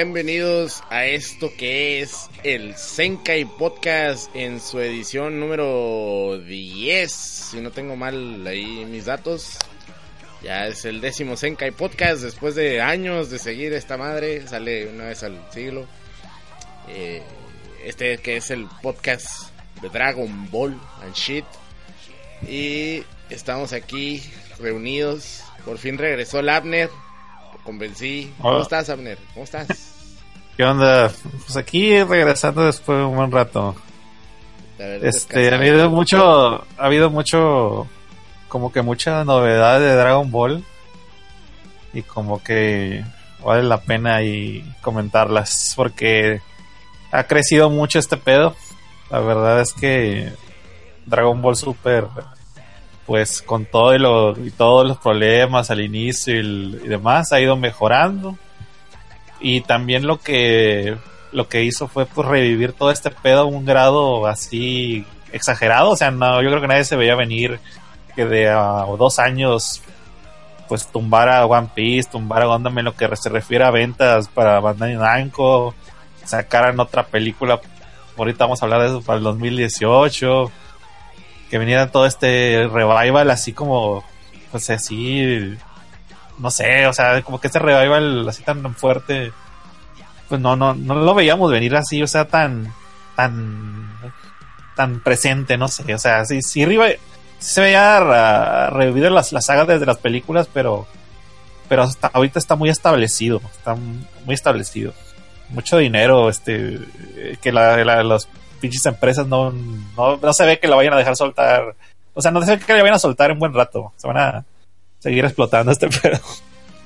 Bienvenidos a esto que es el Senkai Podcast en su edición número 10. Si no tengo mal ahí mis datos. Ya es el décimo Senkai Podcast después de años de seguir esta madre. Sale una vez al siglo. Eh, este que es el podcast de Dragon Ball and shit. Y estamos aquí reunidos. Por fin regresó Labner convencí. ¿Cómo estás, Abner? ¿Cómo estás? ¿Qué onda? Pues aquí regresando después de un buen rato. Este, ha habido mucho, ha habido mucho, como que mucha novedad de Dragon Ball. Y como que vale la pena y comentarlas porque ha crecido mucho este pedo. La verdad es que Dragon Ball Super, pues con todo y, lo- y todos los problemas al inicio y, y demás, ha ido mejorando. Y también lo que lo que hizo fue pues revivir todo este pedo a un grado así exagerado. O sea, no, yo creo que nadie se veía venir que de a dos años pues tumbara One Piece, tumbara Gundam en lo que se refiere a ventas para Bandai Namco, sacaran otra película, ahorita vamos a hablar de eso para el 2018, que viniera todo este revival así como, pues así, no sé, o sea, como que este revival así tan fuerte, pues no, no, no lo veíamos venir así, o sea, tan, tan, tan presente, no sé, o sea, sí, sí, se veía revivir las, las sagas desde las películas, pero, pero hasta ahorita está muy establecido, está muy establecido. Mucho dinero, este, que la, la- las pinches empresas no, no, no se ve que la vayan a dejar soltar, o sea, no se ve que la vayan a soltar en buen rato, se van a seguir explotando este pedo.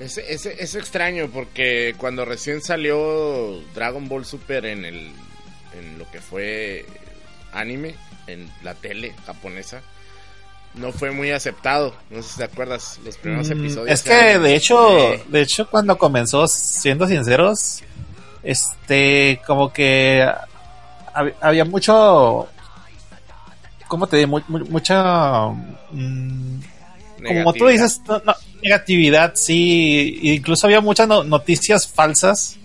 Es, es, es extraño porque cuando recién salió Dragon Ball Super en el en lo que fue anime en la tele japonesa no fue muy aceptado. No sé si te acuerdas los primeros Mm, episodios. Es que de hecho, Eh, de hecho cuando comenzó, siendo sinceros, este, como que hab- había mucho, ¿cómo te digo? Mu- mu- mucha, mm, como tú dices, no- no, negatividad, sí, incluso había muchas no- noticias falsas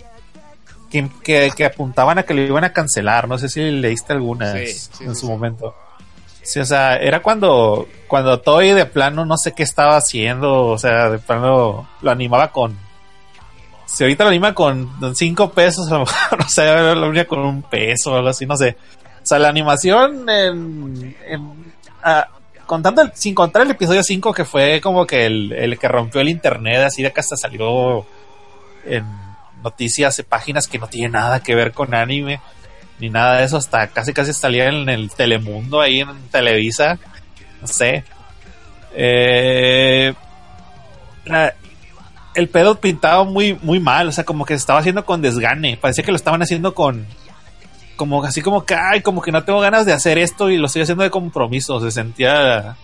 que, que, que apuntaban a que lo iban a cancelar, no sé si leíste algunas Sí, sí, en sí, su momento. Sí, o sea, era cuando, cuando Toy de plano no sé qué estaba haciendo, o sea, de plano lo animaba con... Si ahorita lo anima con 5 pesos, a lo mejor, o sea, lo anima con un peso o algo así, no sé. O sea, la animación en... ah, contando sin contar el episodio 5 que fue como que el, el que rompió el internet, así de que hasta salió en noticias, en páginas que no tienen nada que ver con anime ni nada de eso, hasta casi casi salía en el Telemundo ahí en Televisa, no sé. Eh, el pedo pintaba muy, muy mal, o sea, como que se estaba haciendo con desgane, parecía que lo estaban haciendo con, como así como que, ay, como que no tengo ganas de hacer esto y lo estoy haciendo de compromiso, se sentía,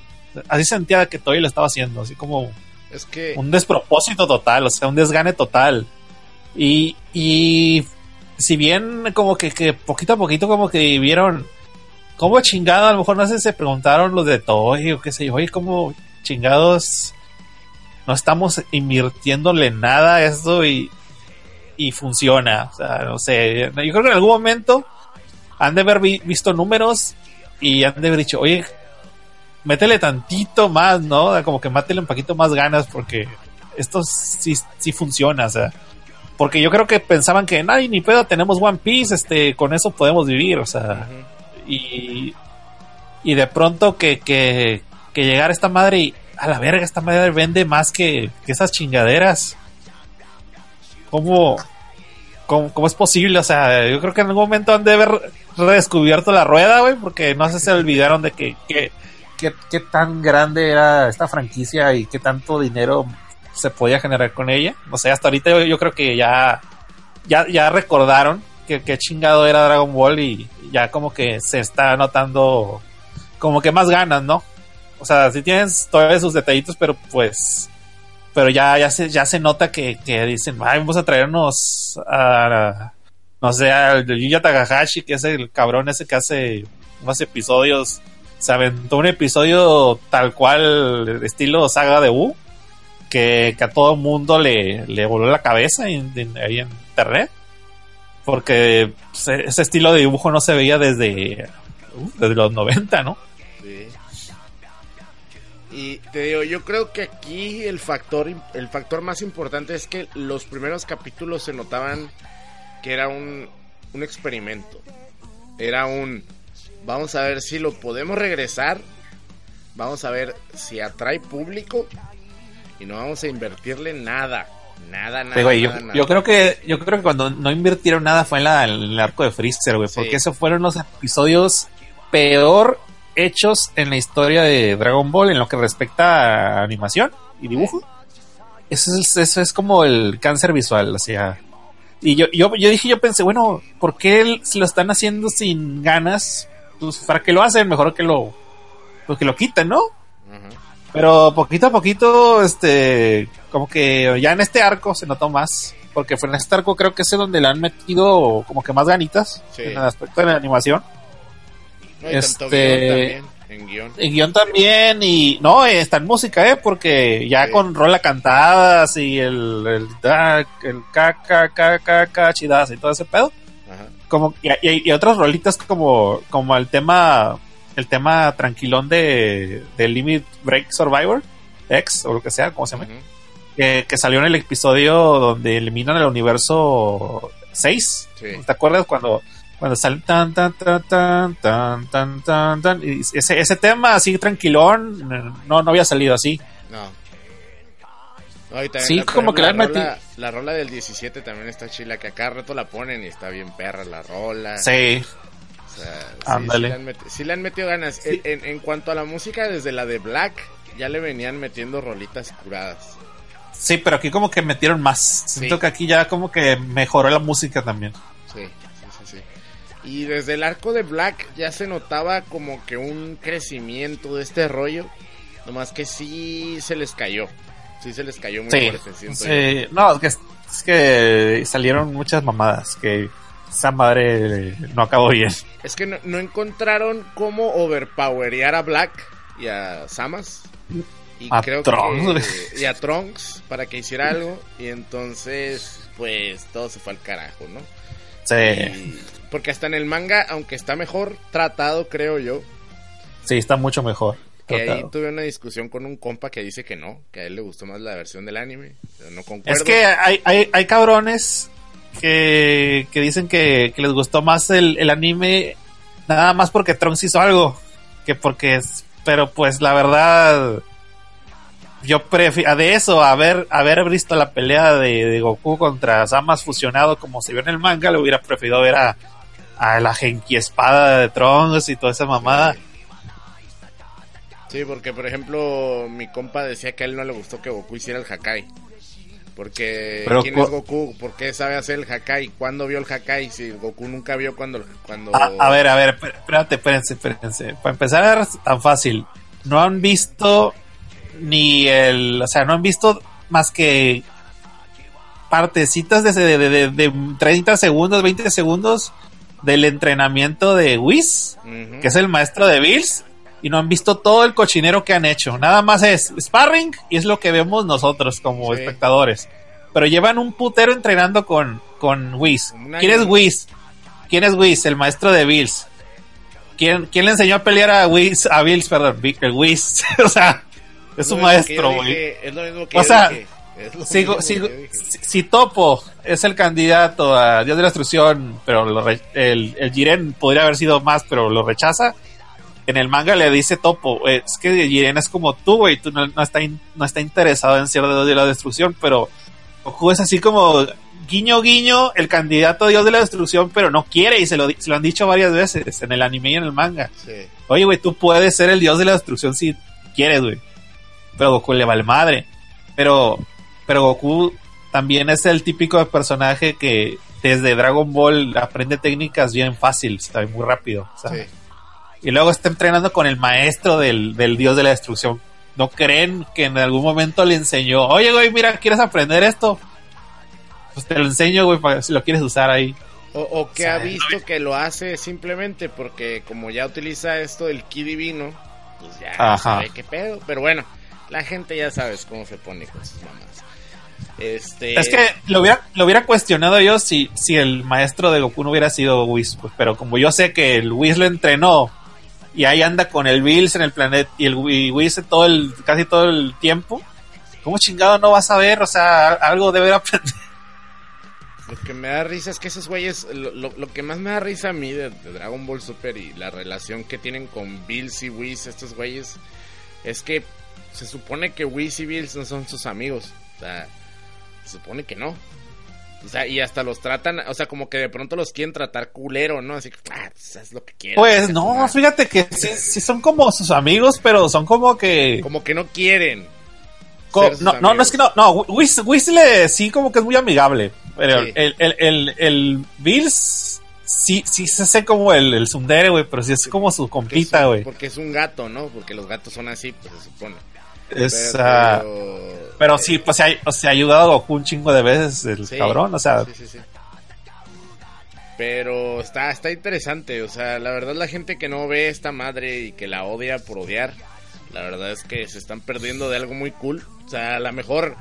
así sentía que todavía lo estaba haciendo, así como Es que un despropósito total, o sea, un desgane total. Y, y si bien como que, que poquito a poquito como que vieron cómo chingado, a lo mejor no sé, se preguntaron los de Toy o qué sé yo, oye, cómo chingados no estamos invirtiéndole nada a esto y, y funciona. O sea, no sé, yo creo que en algún momento han de haber vi- visto números y han de haber dicho, oye, métele tantito más, ¿no? Como que mátele un poquito más ganas porque esto sí, sí funciona, o sea. Porque yo creo que pensaban que, nadie ni pedo, tenemos One Piece, este, con eso podemos vivir, o sea. Y, y de pronto que, que, que llegara esta madre y, a la verga, esta madre vende más que, que esas chingaderas. ¿Cómo, cómo, es posible? O sea, yo creo que en algún momento han de haber redescubierto la rueda, güey, porque no sé se olvidaron de que, que, tan grande era esta franquicia y qué tanto dinero se podía generar con ella. O sea, hasta ahorita yo, yo creo que ya, ya, ya recordaron que, que chingado era Dragon Ball y ya como que se está notando como que más ganas, ¿no? O sea, sí tienen todavía sus detallitos, pero pues pero ya, ya se, ya se nota que, que dicen, vamos a traernos a, no sé, al Yuya Takahashi, que es el cabrón ese que hace unos episodios, se aventó un episodio tal cual, estilo saga de U, que, que a todo mundo le, le voló la cabeza ahí en internet, porque pues, ese estilo de dibujo no se veía desde, uh, desde los 90, ¿no? Sí. Y te digo, yo creo que aquí el factor, el factor más importante es que los primeros capítulos se notaban que era un, un experimento. Era un, vamos a ver si lo podemos regresar, vamos a ver si atrae público y no vamos a invertirle nada, nada, nada. Sí, güey, yo, nada, nada. yo creo que yo creo que cuando no invirtieron nada fue en, la- en el arco de Freezer, güey, Sí. porque esos fueron los episodios peor hechos en la historia de Dragon Ball en lo que respecta a animación y dibujo. Eso es, eso es como el cáncer visual, o sea. Y yo, yo, yo dije, yo pensé, bueno, ¿por qué si lo están haciendo sin ganas? Pues para qué lo hacen, mejor que lo, pues que lo quiten, ¿no? Pero poquito a poquito, este, como que ya en este arco se notó más. Porque fue en este arco creo que es donde le han metido como que más ganitas Sí. en el aspecto de la animación. No, y tanto Este- guion también, en guion. En guion también y... No, está en música, ¿eh? Porque ya Sí. con rola cantadas y el... El, el ca, ca, ca, ca, ca, chidas y todo ese pedo. Ajá. Como, y, y- y otras rolitas como, como el tema... El tema tranquilón de, de Limit Break Survivor. X o lo que sea, como se llama. Que, que salió en el episodio donde eliminan el universo 6. Sí. ¿Te acuerdas cuando, cuando sale tan, tan, tan, tan, tan, tan, tan, tan. Y ese, ese tema así tranquilón, no, no había salido así. No. No, y sí, como que la, la, rola, la, rola, del 17 también está chila, que a cada rato la ponen y está bien perra la rola. Sí. O sí, le han metido, sí, le han metido ganas. En, en, cuanto a la música, desde la de Black, ya le venían metiendo rolitas curadas. Sí, pero aquí como que metieron más. Siento que aquí ya como que mejoró la música también. Sí. Y desde el arco de Black ya se notaba como que un crecimiento de este rollo. Nomás que sí se les cayó. Sí se les cayó muy Sí, fuerte, sí. no, es que, es que salieron muchas mamadas que esa madre no acabó bien. Es que no, no encontraron cómo overpowerear a Black y a Samas. Y A creo Trunks. que. Y a Trunks para que hiciera algo. Y entonces, pues todo se fue al carajo, ¿no? Sí, Y- porque hasta en el manga, aunque está mejor tratado, creo yo. sí, está mucho mejor. Que ahí tuve una discusión con un compa que dice que no, que a él le gustó más la versión del anime. No concuerdo. Es que hay, hay, hay cabrones que, que dicen que, que les gustó más el, el anime nada más porque Trunks hizo algo que porque es, pero pues la verdad yo prefiero de eso haber haber visto la pelea de, de Goku contra Samas fusionado como se vio en el manga le hubiera preferido ver a, a la Genki espada de Trunks y toda esa mamada Sí, porque por ejemplo, mi compa decía que a él no le gustó que Goku hiciera el Hakai. Porque Pero ¿quién es Goku? ¿Por qué sabe hacer el Hakai? ¿Cuándo vio el Hakai? Si Goku nunca vio cuando cuando A, a ver, a ver, espé- espérate, espérense, espérense. Para empezar, tan fácil. No han visto ni el. O sea, no han visto más que partecitas de, de, de- de 30 segundos, 20 segundos del entrenamiento de Whis, que es el maestro de Bills, y no han visto todo el cochinero que han hecho. Nada más es sparring y es lo que vemos nosotros como Sí. espectadores. Pero llevan un putero entrenando con, con Whis. ¿Quién es Whis? ¿Quién es Whis? El maestro de Bills. ¿Quién, quién le enseñó a pelear a Whis? A Bills, perdón, Whis. o sea, es yo maestro, güey. dije, Es lo mismo que O sea, dije, Sigo, sigo, si, si Topo es el candidato a Dios de la Destrucción, pero lo re- el, el Jiren podría haber sido más, pero lo rechaza. En el manga le dice Topo, "Eh, es que Jiren es como tú, güey, tú no, no está, in- no está interesado en ser Dios de la Destrucción, pero Goku es así como guiño guiño el candidato a Dios de la Destrucción, pero no quiere y se lo, se lo han dicho varias veces en el anime y en el manga. Sí. Oye, güey, tú puedes ser el dios de la destrucción si quieres, güey. Pero Goku le vale madre. Pero, pero Goku también es el típico de personaje que desde Dragon Ball aprende técnicas bien fácil, está muy rápido. Sí. Y luego está entrenando con el maestro del, del dios de la destrucción. ¿No creen que en algún momento le enseñó, oye, güey, mira, ¿quieres aprender esto? Pues te lo enseño, güey, para si lo quieres usar ahí. O, o que ha visto que lo hace simplemente porque como ya utiliza esto del ki divino, pues ya Ajá. sabe qué pedo. Pero bueno, la gente ya sabes cómo se pone con sus mamás. Este, Es que lo hubiera, lo hubiera cuestionado yo si, si el maestro de Goku no hubiera sido Whis, pues, pero como yo sé que el Whis lo entrenó y ahí anda con el Bills en el planeta y el y Whis todo el, casi todo el tiempo, ¿cómo chingado no vas a ver? O sea, algo debe aprendido. Lo que me da risa es que esos güeyes, lo, lo- lo que más me da risa a mí de, de Dragon Ball Super y la relación que tienen con Bills y Whis, estos güeyes, es que se supone que Whis y Bills no son sus amigos. O sea, se supone que no. O sea, y hasta los tratan, o sea, como que de pronto los quieren tratar culero, ¿no? Así que, ah, pues haz lo que quieras. Pues no, fíjate que sí, sí son como sus amigos, pero son como que... Como que no quieren. Co- no, no, no es que no, no, Whis, Whis le- sí como que es muy amigable, pero Sí. el, el, el, el Bills sí, sí se hace como el, el sundere, güey, pero sí es como su compita, güey. Porque es un gato, ¿no? Porque los gatos son así, pues se supone. Es, Pero- ah, pero sí, pues se ha, ayudado a Goku un chingo de veces el Sí, cabrón, o sea, sí, sí, sí. Pero está, está interesante, o sea, la verdad la gente que no ve esta madre y que la odia por odiar, la verdad es que se están perdiendo de algo muy cool. O sea, a lo mejor,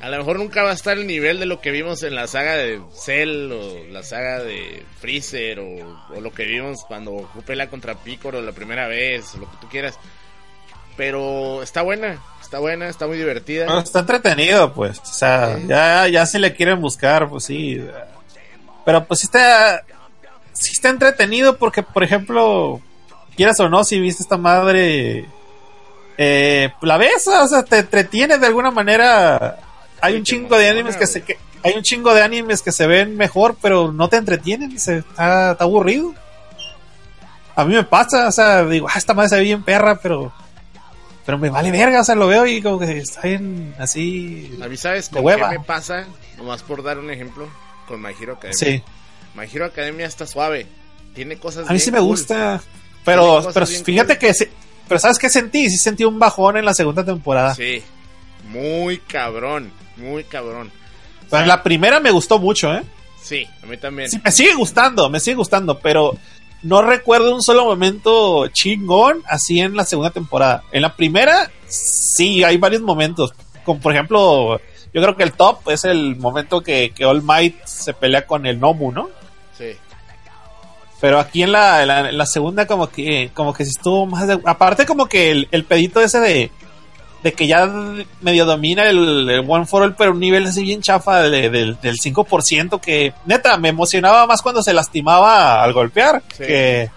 a lo mejor nunca va a estar el nivel de lo que vimos en la saga de Cell o la saga de Freezer o, o lo que vimos cuando Goku pelea contra Piccolo la primera vez o lo que tú quieras. Pero está buena, está buena, está muy divertida. no, está entretenido, pues, o sea, Sí. ya, ya si le quieren buscar, pues sí, pero pues sí está, sí está entretenido porque, por ejemplo, quieras o no, si viste esta madre, eh, la ves, o sea, te entretiene de alguna manera. Hay un chingo de animes que se que, hay un chingo de animes que se ven mejor, pero no te entretienen, se, está, está aburrido. A mí me pasa, o sea, digo, ah, esta madre se ve bien perra, pero pero me vale verga, o sea, lo veo y como que está bien así. A mí, ¿sabes De con hueva. qué me pasa? Nomás por dar un ejemplo, con My Hero Academia. Sí, My Hero Academia está suave. Tiene cosas a mí bien sí me cool. gusta, pero pero fíjate cool. que sí- pero ¿sabes qué sentí? Sí sentí un bajón en la segunda temporada. Sí. Muy cabrón. Muy cabrón. Pero la primera me gustó mucho, ¿eh? Sí, a mí también. Sí, me sigue gustando, me sigue gustando, pero no recuerdo un solo momento chingón así en la segunda temporada. En la primera, sí, hay varios momentos. Como por ejemplo, yo creo que el top es el momento que, que All Might se pelea con el Nomu, ¿no? Sí. Pero aquí en la, en la, en la segunda como que como que sí estuvo más de... Aparte como que el, el pedito ese de, de que ya medio domina el, el One for All, pero un nivel así bien chafa de- del- del 5%, que neta me emocionaba más cuando se lastimaba al golpear, Sí. que,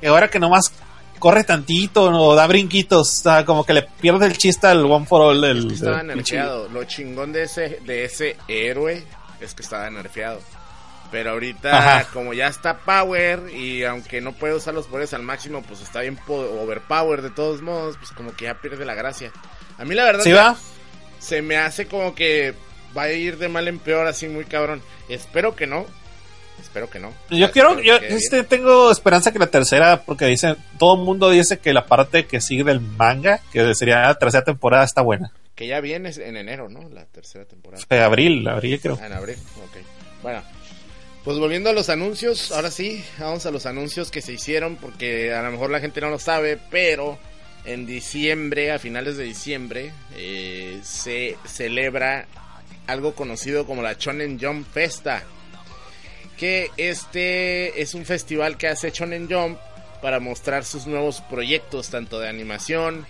que ahora que nomás corre tantito o da brinquitos, o sea, como que le pierde el chiste al One for All del... Es que estaba nerfeado. Lo chingón de ese, de ese héroe es que estaba nerfeado. Pero ahorita, Ajá. como ya está Power y aunque no puede usar los poderes al máximo, pues está bien po- overpower de todos modos, pues como que ya pierde la gracia. A mí la verdad ¿Sí que va? se me hace como que va a ir de mal en peor así muy cabrón. Espero que no. Espero que no. Yo quiero, yo este, tengo esperanza que la tercera, porque dicen, todo el mundo dice que la parte que sigue del manga, que sería la tercera temporada, está buena. Que ya viene en enero, ¿no? La tercera temporada. Fue abril, abril creo. Ah, en abril, ok. Bueno, pues volviendo a los anuncios, ahora sí, vamos a los anuncios que se hicieron, porque a lo mejor la gente no lo sabe, pero en diciembre, a finales de diciembre, eh, se celebra algo conocido como la Shonen Jump Festa. Que este es un festival que hace Shonen Jump para mostrar sus nuevos proyectos, tanto de animación,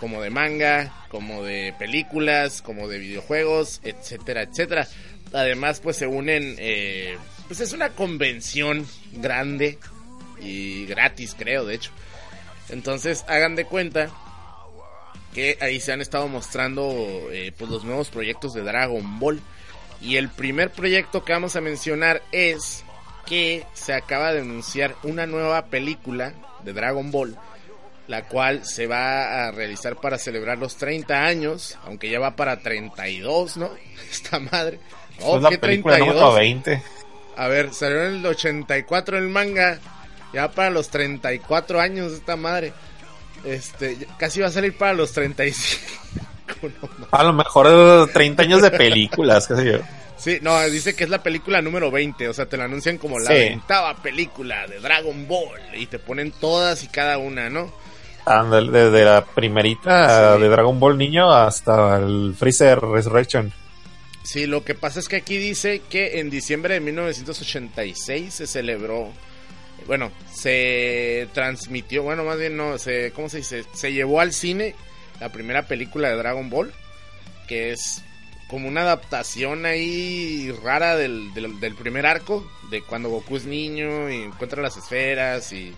como de manga, como de películas, como de videojuegos, etcétera, etcétera. Además, pues se unen, eh, pues es una convención grande y gratis, creo, de hecho. Entonces, hagan de cuenta que ahí se han estado mostrando eh, pues los nuevos proyectos de Dragon Ball. Y el primer proyecto que vamos a mencionar es que se acaba de anunciar una nueva película de Dragon Ball, la cual se va a realizar para celebrar los 30 años, aunque ya va para 32, ¿no? Esta madre. Oh, ¿qué película 32? número 20. A ver, salió en el 84 el manga. Ya para los 34 años esta madre. Este, casi va a salir para los 35. no. A lo mejor 30 años de películas, qué sé yo. Sí, no, dice que es la película número 20. O sea, te la anuncian como la Sí. veintava película de Dragon Ball. Y te ponen todas y cada una, ¿no? Ándale, Desde la primerita Sí. de Dragon Ball niño hasta el Freezer Resurrection. Sí, lo que pasa es que aquí dice que en diciembre de 1986 se celebró, bueno, se transmitió, bueno, más bien no, se, ¿cómo se dice? Se llevó al cine la primera película de Dragon Ball, que es como una adaptación ahí rara del, del, del primer arco, de cuando Goku es niño y encuentra las esferas y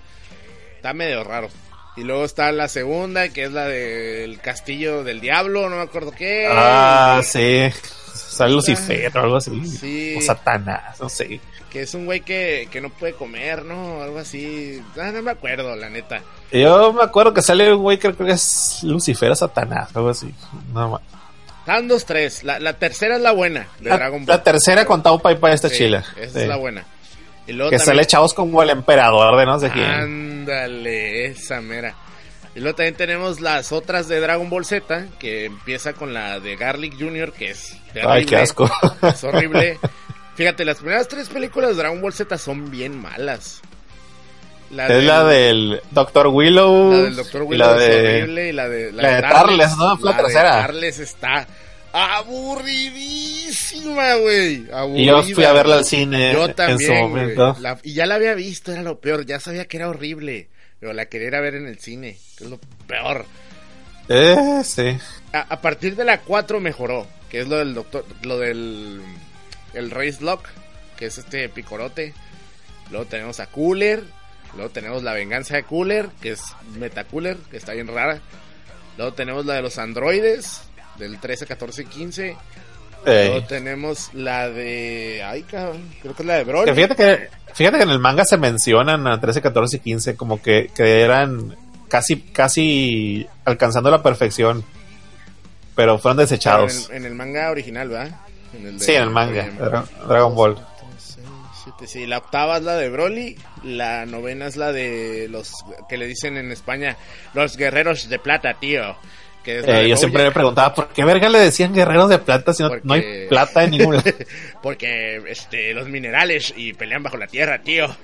está medio raro. Y luego está la segunda, que es la del castillo del diablo, no me acuerdo qué. Ah, sí. Sale Lucifer o algo así. Sí. O Satanás, no sé. Que es un güey que, que no puede comer, ¿no? Algo así. Ah, no me acuerdo, la neta. Yo me acuerdo que sale un güey, creo que es Lucifer o Satanás, algo así. No, ma- Estaban dos, tres. La, la tercera es la buena de la, Dragon Ball. la tercera con Tao Pai Pai está Sí, chila. Esa Sí. es la buena. Y luego Que también- sale chavos como el emperador de no sé quién. Ándale, esa mera. Y luego también tenemos las otras de Dragon Ball Z, que empieza con la de Garlic Jr., que es terrible. Ay, qué asco. Es horrible. Fíjate, las primeras tres películas de Dragon Ball Z son bien malas. La es la del Doctor Willow. La del y Willow la es de... horrible y la de la de Tarles, ¿no? Fue la de tercera. Tarles está aburridísima, güey. Y yo fui a verla al cine Yo en su también, güey. momento. La- y ya la había visto, era lo peor. Ya sabía que era horrible. Pero la quería ir a ver en el cine, que es lo peor. Eh, sí. A, a partir de la 4 mejoró, que es lo del doctor, lo del el Race Lock, que es este picorote. Luego tenemos a Cooler, luego tenemos la venganza de Cooler, que es Metacooler, que está bien rara. Luego tenemos la de los androides, del 13, 14 y 15. Ey. Luego tenemos la de. Ay, cabrón, creo que es la de Broly. Que fíjate que fíjate que en el manga se mencionan a 13, 14 y 15 como que, que eran casi casi alcanzando la perfección. Pero fueron Pero desechados. En el, en el manga original, ¿verdad? En el de- Sí, en el manga, Dra- Dragon Ball. sí, la octava es la de Broly, la novena es la de los que le dicen en España los guerreros de plata, tío. Que es la Eh, yo siempre me preguntaba por qué verga le decían guerreros de plata si no, no hay plata en ningún lado. porque este los minerales y pelean bajo la tierra, tío.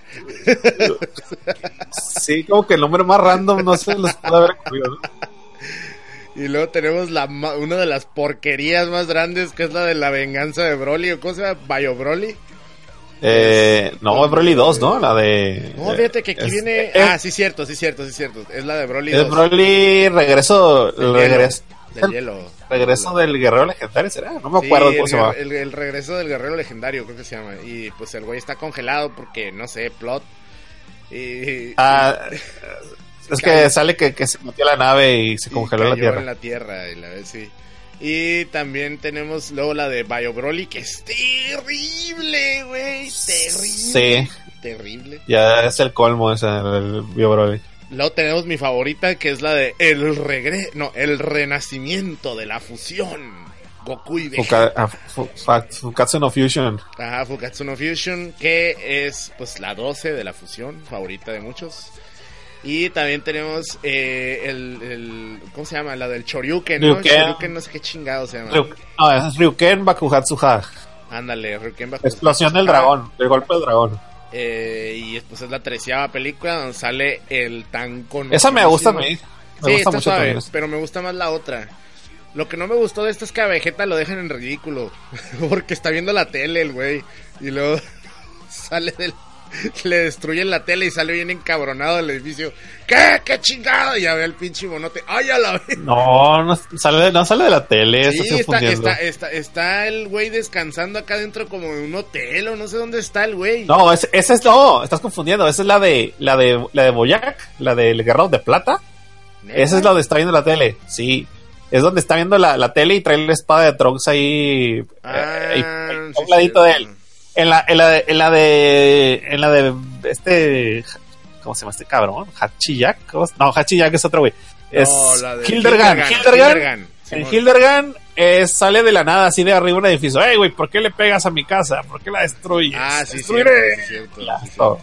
Sí, como que el nombre más random no se los puede haber ocurrido, ¿no? Y luego tenemos la una de las porquerías más grandes que es la de la venganza de Broly, o cómo se llama, Bayo Broly. Eh, no, es Broly 2, ¿no? La de. No, fíjate que aquí es- viene. es- ah, sí, cierto, sí, cierto, sí, cierto. Es la de Broly. Es 2, Broly regreso. del regreso hielo, del hielo. regreso del guerrero legendario, ¿será? No me Sí, acuerdo el, cómo se llama. el- el regreso del guerrero legendario, creo que se llama. Y pues el güey está congelado porque, no sé, plot. Y, Ah, Es que sale que, que se metió la nave y se y congeló la tierra. en la tierra. Y, la, sí. y también tenemos luego la de Bio Broly, que es terrible, güey. Terrible. Sí, Terrible. ya es el colmo ese, el Bio Broly. Luego tenemos mi favorita, que es la de El regre... No, el renacimiento de la fusión. Goku y Vegeta. Fuka- ah, Fukatsu no Fusion. Ajá, Fukatsu no Fusion, que es pues la 12 de la fusión, favorita de muchos. Y también tenemos eh, el, el- ¿Cómo se llama? La del Choryuken, ¿no? Ryuken. No sé qué chingado se llama. Ryu- no, es Ryuken Bakuhatsu Ha. Ándale, Ryuken bajo. Explosión del dragón, el golpe del dragón. Eh, y pues es la treceava película donde sale el tan conocido. Esa me gusta a mí. Me sí, gusta mucho suave, pero me gusta más la otra. Lo que no me gustó de esta es que a Vegeta lo dejan en ridículo. Porque está viendo la tele el güey. Y luego sale del... Le destruyen la tele y sale bien encabronado del edificio. ¿Qué? ¿Qué chingado? Y ya ve al pinche monote. ¡Ay, a la vez! No, no sale, no sale de la tele, Sí, está está, está, el güey descansando acá dentro como en un hotel o no sé dónde está el güey. No, ese es no, estás confundiendo. Esa es la de la de la de Boyac, la del Guerrero de Plata. ¿Neta? Esa es la donde está viendo la tele. Sí. Es donde está viendo la, la tele y trae la espada de Trunks ahí, Ah, eh, ahí- ahí, a sí, un ladito de él. En la, en la de, en la de, en la de este, ¿cómo se llama este cabrón? Hachiyak, ¿Cómo se- no, Hachiyak es otro güey. Es No, Hildergan, Hildergan. En. Hildergan eh, sale de la nada, así de arriba un edificio. ¡Ey, güey! ¿Por qué le pegas a mi casa? ¿Por qué la destruyes? Ah, sí, ¡Destruiré! cierto, sí, cierto, Ya, sí, cierto. todo.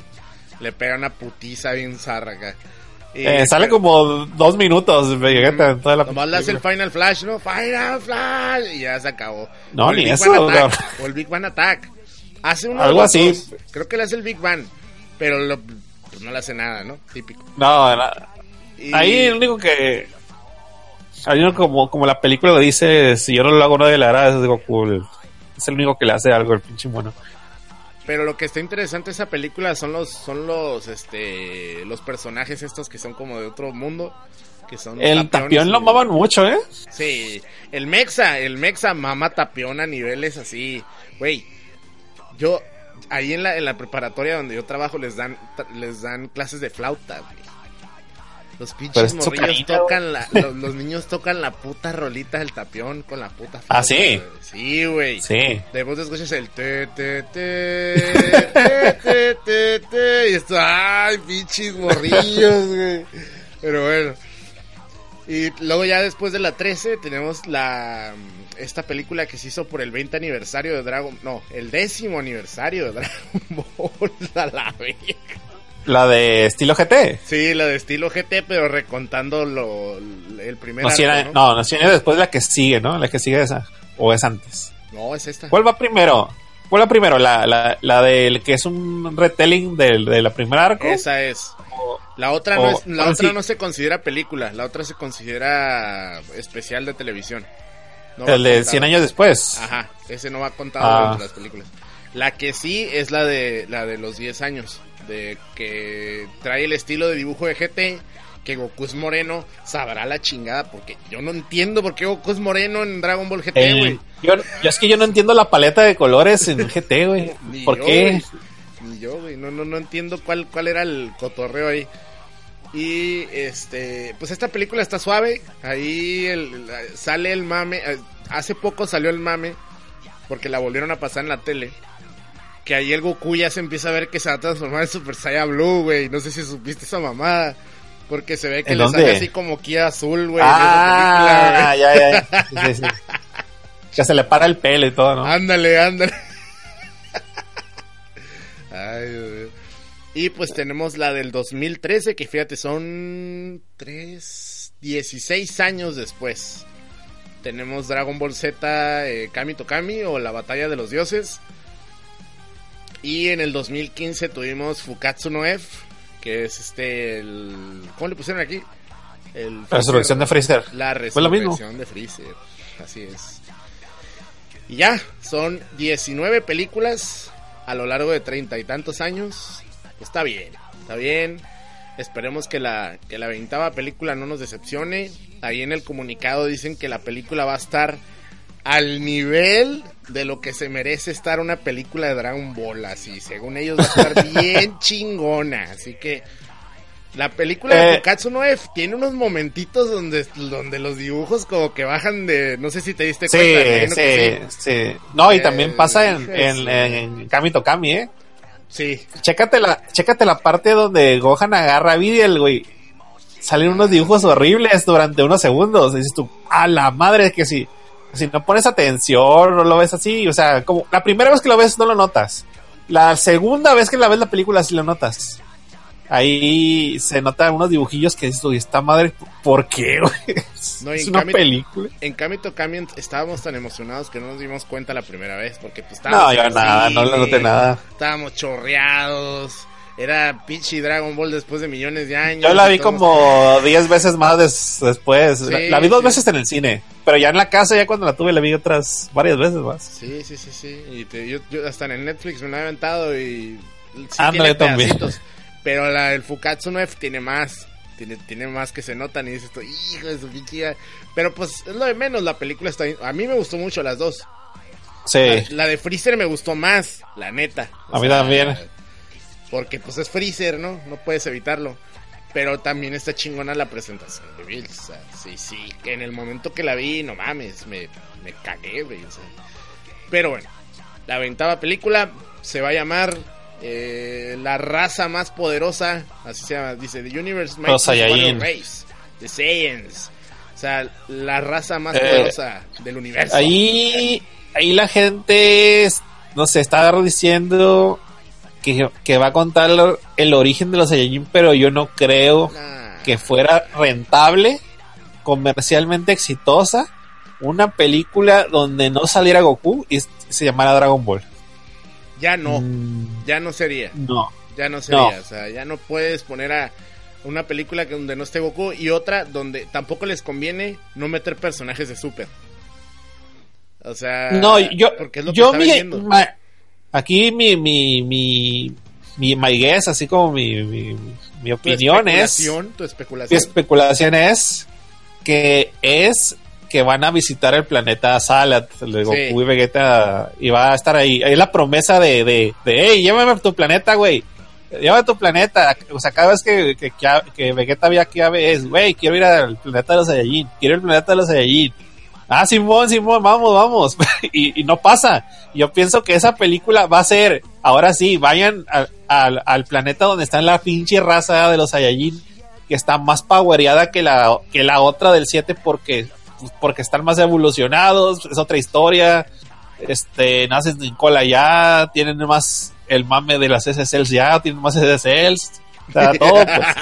Le pega una putiza bien zarra Eh, sale como dos minutos en toda la Nomás le hace el. Final Flash, ¿no? Final Flash. Y ya se acabó. No, O ni eso, Attack, no. O el Big Bang Attack. Hace uno Algo así. dos. Creo que le hace el Big Bang. Pero lo- pues no le hace nada, ¿no? Típico. No, Y- ahí el único que... Hay uno como, como la película lo dice, si yo no lo hago nadie le hará, es Goku. Es el único que le hace algo, el pinche mono. Pero lo que está interesante de esa película son los, son los, este, los personajes estos que son como de otro mundo. Que son El tapión lo maman mucho, ¿eh? Sí, el Mexa, el Mexa mama tapión a niveles así. Güey, yo ahí en la, en la preparatoria donde yo trabajo les dan les dan clases de flauta, güey. Los pinches es morrillos tocan la, los, los niños tocan la puta rolita del tapión con la puta flauta. ¿Ah, sí? güey. Sí, güey. Sí. De vos escuchas el te, te, te, te, te, te, te, y esto, ay, pinches morrillos, güey. Pero bueno. Y luego ya después de la 13 tenemos la esta película que se hizo por el 20 aniversario de Dragon, no, el décimo aniversario de Dragon Ball, a la. La de estilo GT. Sí, la de estilo GT, pero recontando lo, el primer No, arco, no, no, cien años después de la que sigue, ¿no? La que sigue esa. O es antes. No, es esta. ¿Cuál va primero? ¿Cuál va primero? ¿La, la, la del que es un retelling del, de la primera arco? Esa es. O- La otra, O- no, es, la otra sí. no se considera película, la otra se considera especial de televisión. No el de contado. 100 años después. Ajá, ese no va contado Ah. dentro de las películas. La que sí es la de la de los 10 años, de que trae el estilo de dibujo de GT, que Goku es moreno, sabrá la chingada, porque yo no entiendo por qué Goku es moreno en Dragon Ball GT, El- güey. yo, yo es que yo no entiendo la paleta de colores en GT, güey. Ni ¿Por yo, qué? güey. Ni yo, güey. No, no, no entiendo cuál, cuál era el cotorreo ahí. Y este, pues esta película está suave. Ahí el- sale el mame. eh, Hace poco salió el mame. Porque la volvieron a pasar en la tele. Que ahí el Goku ya se empieza a ver que se va a transformar en Super Saiyan Blue, güey. No sé si supiste esa mamada. Porque se ve que ¿En le dónde? sale así como Kia azul, güey. en ah, esa película, güey. ya, ya. Sí, sí. Que se le para el pelo y todo, ¿no? Ándale, ándale. Y pues tenemos la del 2013, que fíjate, son 3, 16 años después. Tenemos Dragon Ball Z eh, Kami Tokami o la Batalla de los Dioses. Y en el 2015 tuvimos Fukatsu no F, que es este, el... ¿Cómo le pusieron aquí? El La resurrección de Freezer. la resurrección de Freezer. Así es. Y ya, son 19 películas a lo largo de treinta y tantos años. Está bien, está bien. Esperemos que la, que la veintava película no nos decepcione. Ahí en el comunicado dicen que la película va a estar al nivel de lo que se merece estar una película de Dragon Ball. Así, según ellos va a estar bien chingona. Así que La película de Eh. Fukatsu no tiene unos momentitos donde, donde los dibujos como que bajan de... No sé si te diste Sí, cuenta. imagino sí, que sí. No, y Eh, también pasa en, en, en Kami to Kami, ¿eh? Sí. Chécate la, chécate la parte donde Gohan agarra a Videl, güey. Salen unos dibujos horribles durante unos segundos. Dices tú, a la madre que si, si no pones atención, no lo ves así. O sea, como la primera vez que lo ves no lo notas. La segunda vez que la ves la película sí lo notas. Ahí se notan unos dibujillos que dices tú, "¿Y esta madre, ¿por qué? No, es una película. En Kami to Kami estábamos tan emocionados que no nos dimos cuenta la primera vez. Porque pues No, estábamos yo en el nada, no le noté nada. Estábamos chorreados. Era pinche Dragon Ball después de millones de años. Yo la vi como 10 veces más des- después. la, Sí, la vi dos sí. veces en el cine. Pero ya en la casa, ya cuando la tuve, la vi otras varias veces más. Sí, sí, sí, sí. Y te- yo, yo hasta en el Netflix me lo he aventado y... Sí Ándale, tiene también. Pero la del Fukatsu no F tiene más. Tiene, tiene más que se notan y dices tú, hijo de su pinche... Pero pues es lo de menos, la película está... A mí me gustó mucho las dos. Sí. La, la de Freezer me gustó más, la neta. O A mí también. Porque pues es Freezer, ¿no? No puedes evitarlo. Pero también está chingona la presentación de Bills. O sea, sí, sí. Que en el momento que la vi, no mames, me, me cagué, güey. o sea. Pero bueno, la ventava película se va a llamar eh, La raza más poderosa. Así se llama. Dice The Universe. Warrior Race. The Saiyans. O sea, la raza más Eh, poderosa del universo. Ahí, ahí la gente, no sé, está diciendo que, que va a contar el, el origen de los Saiyajin, pero yo no creo Nah. que fuera rentable, comercialmente exitosa, una película donde no saliera Goku y se llamara Dragon Ball. Ya no, Mm, ya no sería. no. Ya no sería, No. o sea, ya no puedes poner a una película que donde no esté Goku y otra donde tampoco les conviene no meter personajes de Super. O sea, No, yo, porque es lo que yo mi, ma- aquí mi, mi, mi, mi my guess, así como mi, mi, mi tu opinión es, especulación, tu mi especulación. especulación es que es que van a visitar el planeta Salad, de Goku Sí. y Vegeta, y va a estar ahí. Es la promesa de, de, de hey, llévame a tu planeta, güey. Llévame a tu planeta. O sea, cada vez que, que, que, que Vegeta vea que es, güey, quiero ir al planeta de los Saiyajin. Quiero ir al planeta de los Saiyajin. Ah, Simón, Simón, vamos, vamos. y, y no pasa. Yo pienso que esa película va a ser, ahora sí, vayan al, al, al planeta donde está la pinche raza de los Saiyajin, que está más powereada que la, que la otra del 7 porque, porque están más evolucionados, es otra historia. Este, nacen en cola ya, tienen más el mame de las SSLs ya, tienen más SSLs. O sea, todo, pues.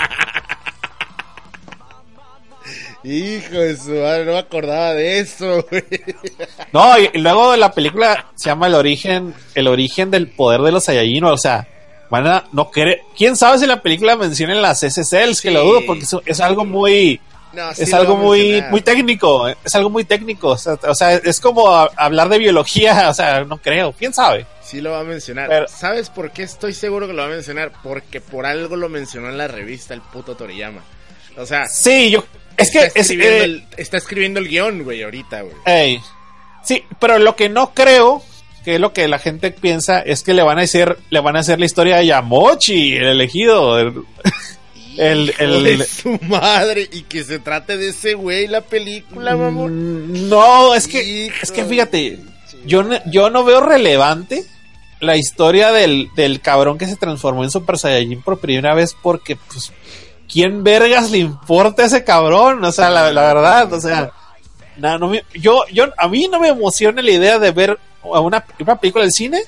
Hijo de su madre, no me acordaba de eso, güey. No, y, luego la película se llama El origen, el origen del poder de los Saiyajin, o sea, van a no querer, quién sabe si la película menciona las SSLs, que Sí. lo dudo, porque es algo muy, No, sí es algo muy, muy técnico, es algo muy técnico, o sea, o sea, es como a- hablar de biología, o sea, no creo, quién sabe. Sí lo va a mencionar. Pero- ¿Sabes por qué estoy seguro que lo va a mencionar? Porque por algo lo mencionó en la revista el puto Toriyama. O sea, Sí, yo, es que, está, es, escribiendo eh, el, está escribiendo el guion, güey, ahorita, güey. Ey. Sí, pero lo que no creo, que es lo que la gente piensa, es que le van a hacer, le van a hacer la historia de Yamochi, el elegido. el- El- de su madre. Y que se trate de ese güey la película, mamón. Mm, No, es que, Hijo es que fíjate, yo no, yo no veo relevante la historia del, del cabrón que se transformó en Super Saiyajin por primera vez porque, pues, ¿quién vergas le importa a ese cabrón? O sea, la, la verdad, o sea, no me- yo, yo, a mí no me emociona la idea de ver a una, una película del cine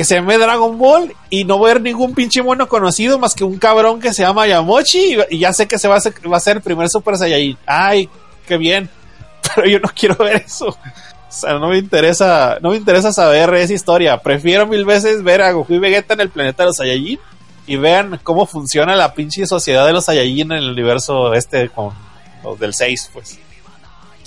que se llame Dragon Ball y no ver ningún pinche mono conocido más que un cabrón que se llama Yamochi y, ya sé que se va a hacer, va a ser el primer Super Saiyajin. Ay, qué bien. Pero yo no quiero ver eso. O sea, no me interesa, no me interesa saber esa historia. Prefiero mil veces ver a Goku y Vegeta en el planeta de los Saiyajin y vean cómo funciona la pinche sociedad de los Saiyajin en el universo este con los del 6, pues.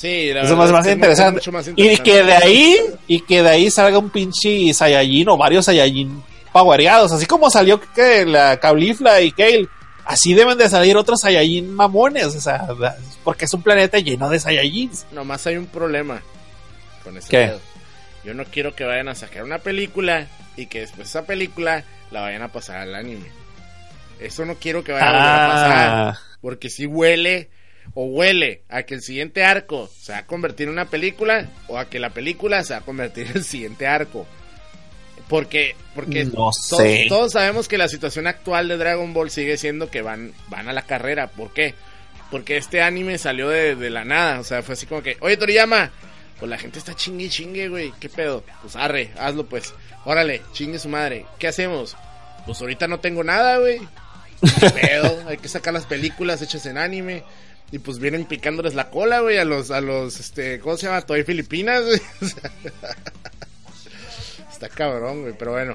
Sí, la Eso es verdad más, más es interesante. mucho más Y interesante. que de ahí, y que de ahí salga un pinche Saiyajin o varios Saiyajin powereados, así como salió que la Caulifla y Kale. Así deben de salir otros Saiyajin mamones, o sea, porque es un planeta lleno de Saiyajins. Nomás hay un problema con ese ¿Qué? pedo. Yo no quiero que vayan a sacar una película y que después esa película la vayan a pasar al anime. Eso no quiero que vaya a volver a pasar. Ah, Porque si huele o huele a que el siguiente arco se va a convertir en una película o a que la película se va a convertir en el siguiente arco. Porque, porque No todos, todos sabemos que la situación actual de Dragon Ball sigue siendo que van, van a la carrera. ¿Por qué? Porque este anime salió de, de la nada. O sea, fue así como que, oye Toriyama, pues la gente está chingue chingue, güey. ¿Qué pedo? Pues arre, hazlo pues. Órale, chingue su madre. ¿Qué hacemos? Pues ahorita no tengo nada, güey. ¿Qué pedo? Hay que sacar las películas hechas en anime. Y pues vienen picándoles la cola, güey, a los, a los, este, ¿cómo se llama? Toy Filipinas, güey. Está cabrón, güey, pero bueno.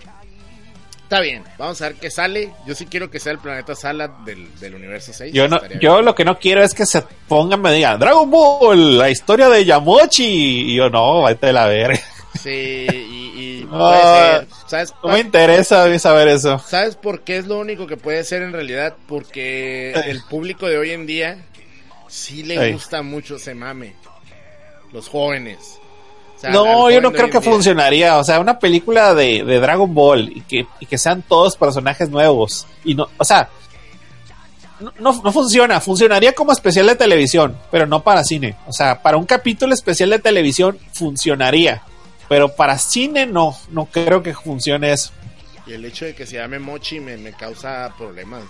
Está bien, vamos a ver qué sale. Yo sí quiero que sea el planeta Sala del, del universo 6. yo no, yo lo que no quiero es que se pongan me digan Dragon Ball, la historia de Yamochi. Y yo no, vete de la verga. Sí, y, y No, puede ser. ¿Sabes, No me interesa a mí saber eso. ¿Sabes por qué es lo único que puede ser en realidad? Porque el público de hoy en día sí le Ey. gusta mucho ese mame. Los jóvenes. O sea, al No, yo no creo que día. funcionaría. O sea, una película de, de Dragon Ball y que, y que sean todos personajes nuevos. Y no, o sea, no, no, no funciona. Funcionaría como especial de televisión, pero no para cine. O sea, para un capítulo especial de televisión funcionaría. Pero para cine no, no creo que funcione eso. Y el hecho de que se llame Mochi me, me causa problemas.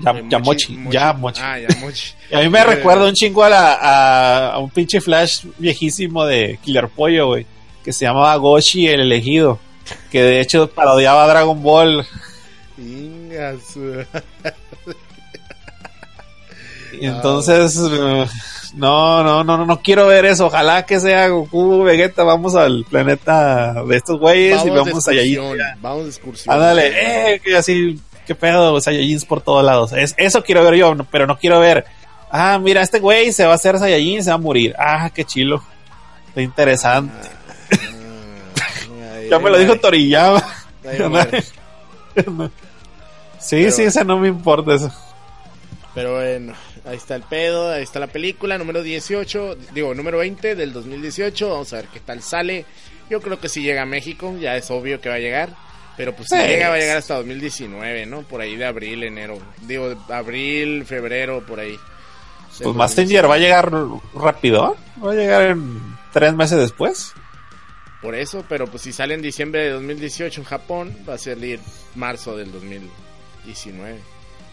Ya, Eh, ya mochi, ya mochi. Ah, ya Mochi. Y a mí me Eh, recuerda un chingo a, la, a, a un pinche flash viejísimo de Killer Pollo, güey. Que se llamaba Goshi el elegido. Que de hecho parodiaba a Dragon Ball. Y entonces, eh, no, no, no, no, no quiero ver eso. Ojalá que sea Goku, Vegeta. Vamos al planeta de estos güeyes y Vamos de vamos a Saiyajin. excursión. Vamos de excursión. Ándale, eh, que así, qué pedo, Saiyajins por todos lados. Es, eso quiero ver yo, pero no quiero ver. Ah, mira, este güey se va a hacer Saiyajin y se va a morir. Ah, qué chilo. Está interesante. Ah, ya me lo dijo Toriyama. Sí, Pero- sí, esa no me importa eso. Pero bueno, ahí está el pedo, ahí está la película, número 18, digo, número 20 del 2018, vamos a ver qué tal sale. Yo creo que si llega a México, ya es obvio que va a llegar, pero pues Sí. llega va a llegar hasta 2019, ¿no? Por ahí de abril, enero, digo, abril, febrero, por ahí. Pues Mastinger va a llegar rápido. Va a llegar en tres meses después. Por eso, pero pues si sale en diciembre de 2018 en Japón, va a salir marzo del 2019,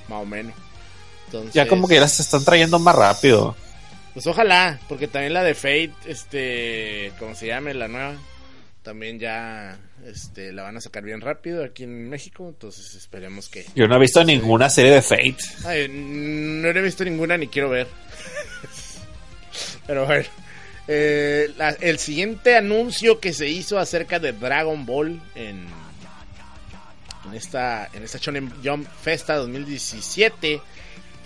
más o menos. Entonces, Ya como que ya las están trayendo más rápido. Pues ojalá, porque también la de Fate, este, como se llame, la nueva, también ya, este, la van a sacar bien rápido aquí en México, entonces esperemos que... Yo no he visto ninguna serie de Fate. Ay, no he visto ninguna ni quiero ver. Pero bueno, eh, la- el siguiente anuncio que se hizo acerca de Dragon Ball en, en esta, en esta Shonen Jump Festa 2017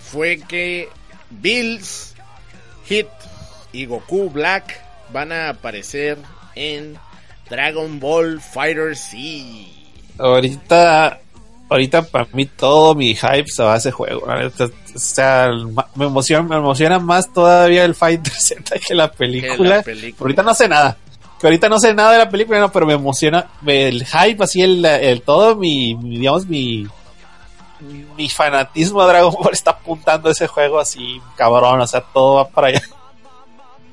fue que Bills, Hit y Goku Black van a aparecer en Dragon Ball Fighter Z. Ahorita, ahorita para mí todo mi hype se va a ese juego. la. O sea, me emociona, me emociona más todavía el Fighter Z que la película. película. Ahorita no sé nada. Que ahorita no sé nada de la película, no, pero me emociona el hype, así el, el todo mi, mi, digamos, mi, mi fanatismo a Dragon Ball está apuntando a ese juego así, cabrón, o sea, todo va para allá.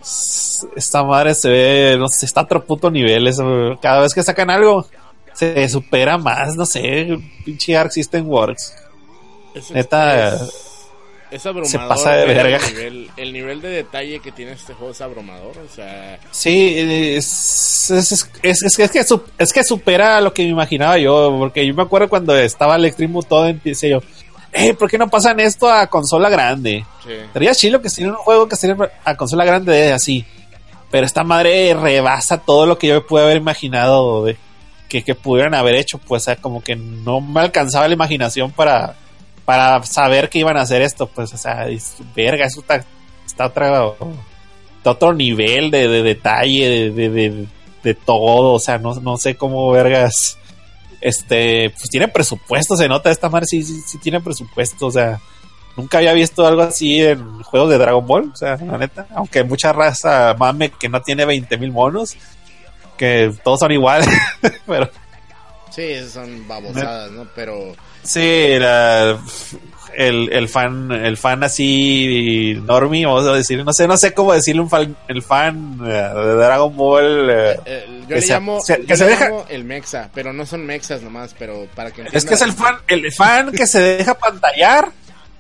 Esta madre se ve, no sé, está a otro puto nivel. eso, cada vez que sacan algo, se supera más, no sé, pinche Arc System Works. Es- Neta, es- es abrumador. se pasa de ver verga. El nivel, el nivel de detalle que tiene este juego es abrumador. O sea, Sí, es, que, es, que, su- es que supera lo que me imaginaba yo, porque yo me acuerdo cuando estaba el Extreme todo empecé yo, eh, ¿por qué no pasan esto a consola grande? sí. Sería chilo que sería un juego que sería a consola grande de así, pero esta madre rebasa todo lo que yo pude haber imaginado de que, que pudieran haber hecho, pues o sea, como que no me alcanzaba la imaginación para, para saber que iban a hacer esto, pues, o sea, es- verga, eso está, está otra, otro nivel de, de detalle, de, de, de- de todo, o sea, no, no sé cómo vergas, este, pues tiene presupuesto, se nota, esta madre sí, sí, sí tiene presupuesto, o sea, nunca había visto algo así en juegos de Dragon Ball, o sea, la neta, aunque mucha raza mame que no tiene 20 mil monos, que todos son iguales, pero Sí, son babosadas, ¿no? Pero Sí, era el, el fan, el fan así normie, vamos a decir, no sé, no sé cómo decirle un fan, el fan eh, de Dragon Ball. eh, eh, yo que le se- llamo, se- yo que se le deja- llamo el mexa, pero no son mexas nomás, pero para que es que es el fan, el fan que se deja pantallar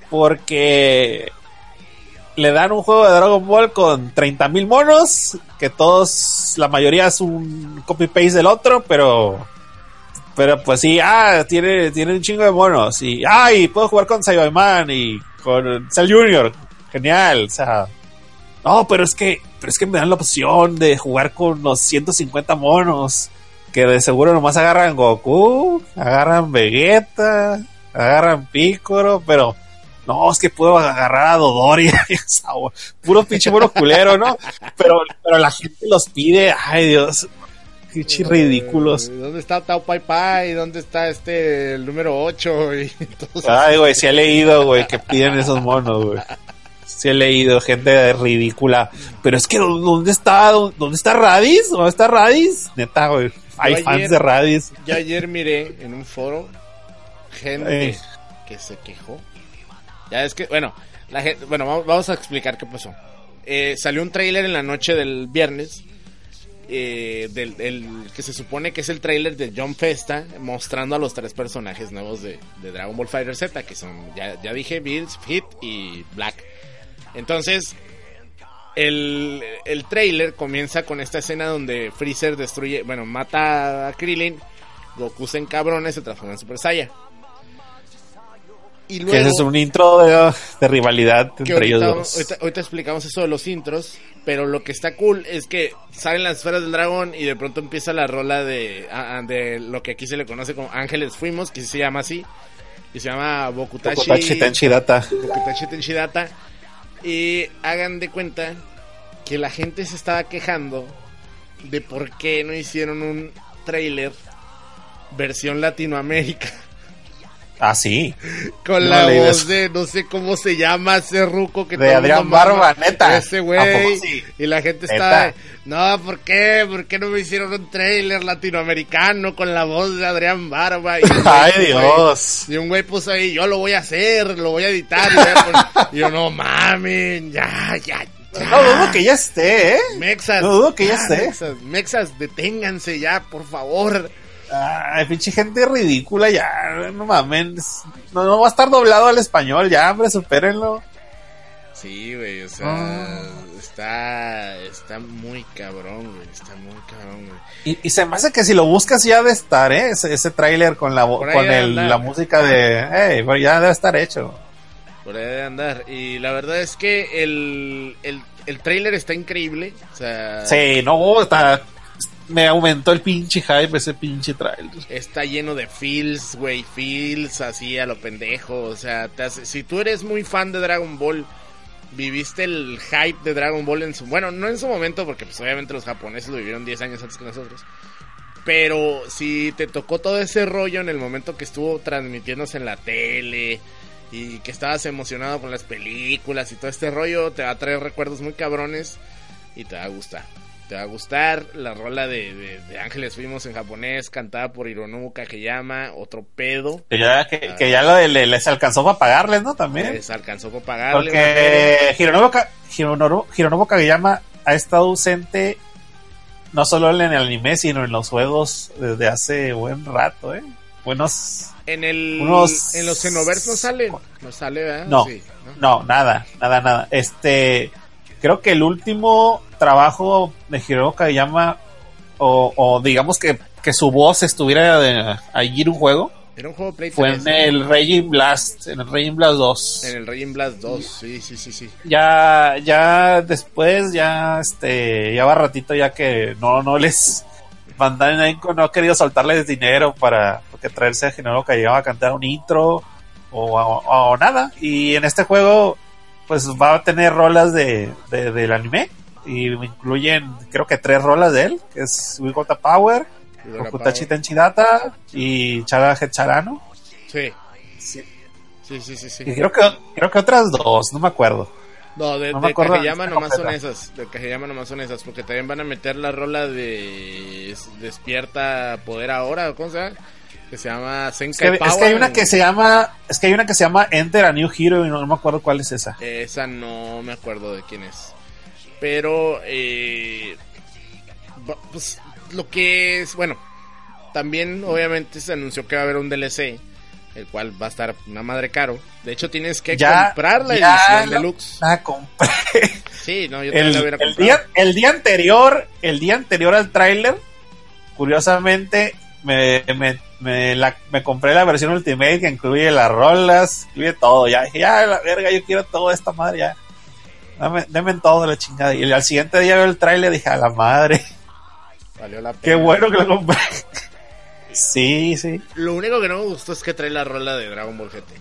porque le dan un juego de Dragon Ball con 30.000 monos, que todos, la mayoría es un copy-paste del otro, pero pero pues sí, ah, tiene, tiene un chingo de monos y ay, puedo jugar con Cyberman y con Cell Junior, genial, o sea, no, pero es que pero es que me dan la opción de jugar con los 150 monos que de seguro nomás agarran Goku, agarran Vegeta, agarran Piccolo, pero no, es que puedo agarrar a Dodori, puro pinche mono culero, ¿no? Pero, pero la gente los pide, ay Dios, pinche ridículos. ¿Dónde está Tao Pai Pai? ¿Dónde está este el número 8? Y Ay, güey, sí he leído, güey, que piden esos monos, güey. Sí he leído, gente ridícula. Pero es que, ¿dó- ¿dónde está, dónde está Radis? ¿Dónde está Radis? Neta, güey. Hay ayer- fans de Radis. Yo ayer miré en un foro gente que se quejó. Ya es que, bueno, la gente, bueno, vamos, vamos a explicar qué pasó. Eh, salió un tráiler en la noche del viernes. Eh, del, el- que se supone que es el tráiler de John Festa mostrando a los tres personajes nuevos de, Dragon Ball Fighter Z que son ya, dije Bills, Fit y Black entonces el, el trailer comienza con esta escena donde Freezer destruye, bueno, mata a Krillin, Goku se encabrona y se transforma en Super Saiyan. Y Que ese es un intro de, de rivalidad entre ellos dos. ahorita- ahorita explicamos eso de los intros, pero lo que está cool es que salen las esferas del dragón y de pronto empieza la rola de, ah, ah, de lo que aquí se le conoce como Ángeles Fuimos, que se llama así, y se llama Bokutashi, Data. Bokutashi Tenshidata. Y hagan de cuenta que la gente se estaba quejando de por qué no hicieron un trailer versión Latinoamérica Ah, sí. con No la voz de no sé cómo se llama ese ruco que De Adrián. Barba, neta. Ese ¿A güey. sí? Y la gente está, no, ¿por qué? ¿Por qué no me hicieron un trailer latinoamericano con la voz de Adrián Barba? Y güey Ay, Dios. y un güey puso ahí, yo lo voy a hacer, lo voy a editar. Y, voy a poner- y yo, no mames, ya, ya, ya. No dudo que ya esté, ¿eh? Mexas. No dudo que ya ya, esté. Mexas, mexas, deténganse ya, por favor. Ay, pinche gente ridícula, ya, no mames. No, no va a estar doblado al español, ya, hombre, supérenlo. Sí, güey, o sea, Ah. está, está muy cabrón, güey, está muy cabrón, güey. Y, y se me hace que si lo buscas ya debe estar, ¿eh? Ese, ese tráiler con la con debe el, andar. la música de... Hey, ya debe estar hecho. Por ahí de andar. Y la verdad es que el, el, el trailer está increíble. O sea, Sí, no, está... Me aumentó el pinche hype ese pinche trailer. está lleno de feels, güey, feels así a lo pendejo. O sea, te hace- si tú eres muy fan de Dragon Ball, viviste el hype de Dragon Ball en su... Bueno, no en su momento, porque pues obviamente los japoneses lo vivieron 10 años antes que nosotros. Pero si te tocó todo ese rollo en el momento que estuvo transmitiéndose en la tele y que estabas emocionado con las películas y todo este rollo, te va a traer recuerdos muy cabrones y te va a gustar. Te va a gustar la rola de, de- de Ángeles Fuimos en japonés, cantada por Hironobu Kageyama, otro pedo. Que ya, que, que ya lo de- le- les alcanzó para pagarles, ¿no? También. Les alcanzó por pagarle. Porque Hironobu, Ka- Hironobu, Hironobu Kageyama ha estado ausente no solo en el anime, sino en los juegos desde hace buen rato, ¿eh? Buenos... En el Unos- en los Xenoverse no sale, no sale, ¿verdad? No. Sí, ¿no? No, nada, nada, nada. Este, creo que el último trabajo de Hironobu Kageyama, o, o digamos que, que su voz estuviera de, allí en un juego, Era un juego Play fue 3, en el Raging Blast, en el Raging Blast 2. en el Raging Blast 2, sí, sí, sí, sí. ya ya después ya este ya va ratito ya que no no les Namco no ha querido soltarles dinero para porque traerse a Genaro que a cantar un intro o, o- o nada y en este juego pues va a tener rolas de, de- del anime y incluyen creo que tres rolas de él que es We Got the Power Kokutachi. Tenchidata y Chaga Hecharano Sí. Sí, sí, sí, sí. y creo que creo que otras dos no me acuerdo No, de, No de Kageyama nomás son esas. De Kageyama nomás son esas. Porque también van a meter la rola de es- Despierta Poder Ahora. ¿Cómo se llama? Que se llama Es Senkai que, Power. es que hay una que se llama. Es que hay una que se llama Enter a New Hero y no, no me acuerdo cuál es esa. Esa no me acuerdo de quién es. Pero, eh, pues lo que es, bueno, también obviamente se anunció que va a haber un DLC, el cual va a estar una madre caro. De hecho, tienes que comprar la ya edición deluxe. la compré. Sí, no, yo también El, la hubiera el comprado. día, el día anterior, el día anterior al tráiler, curiosamente, me, me, me, la- me compré la versión Ultimate que incluye las rolas, incluye todo. Ya dije, ya, la verga, yo quiero toda esta madre, ya. Dame, denme todo la chingada. Y al siguiente día veo el tráiler y dije, a la madre, Valió la pena. qué bueno que lo compré. sí, sí. Lo único que no me gustó es que trae la rola de Dragon Ball GT.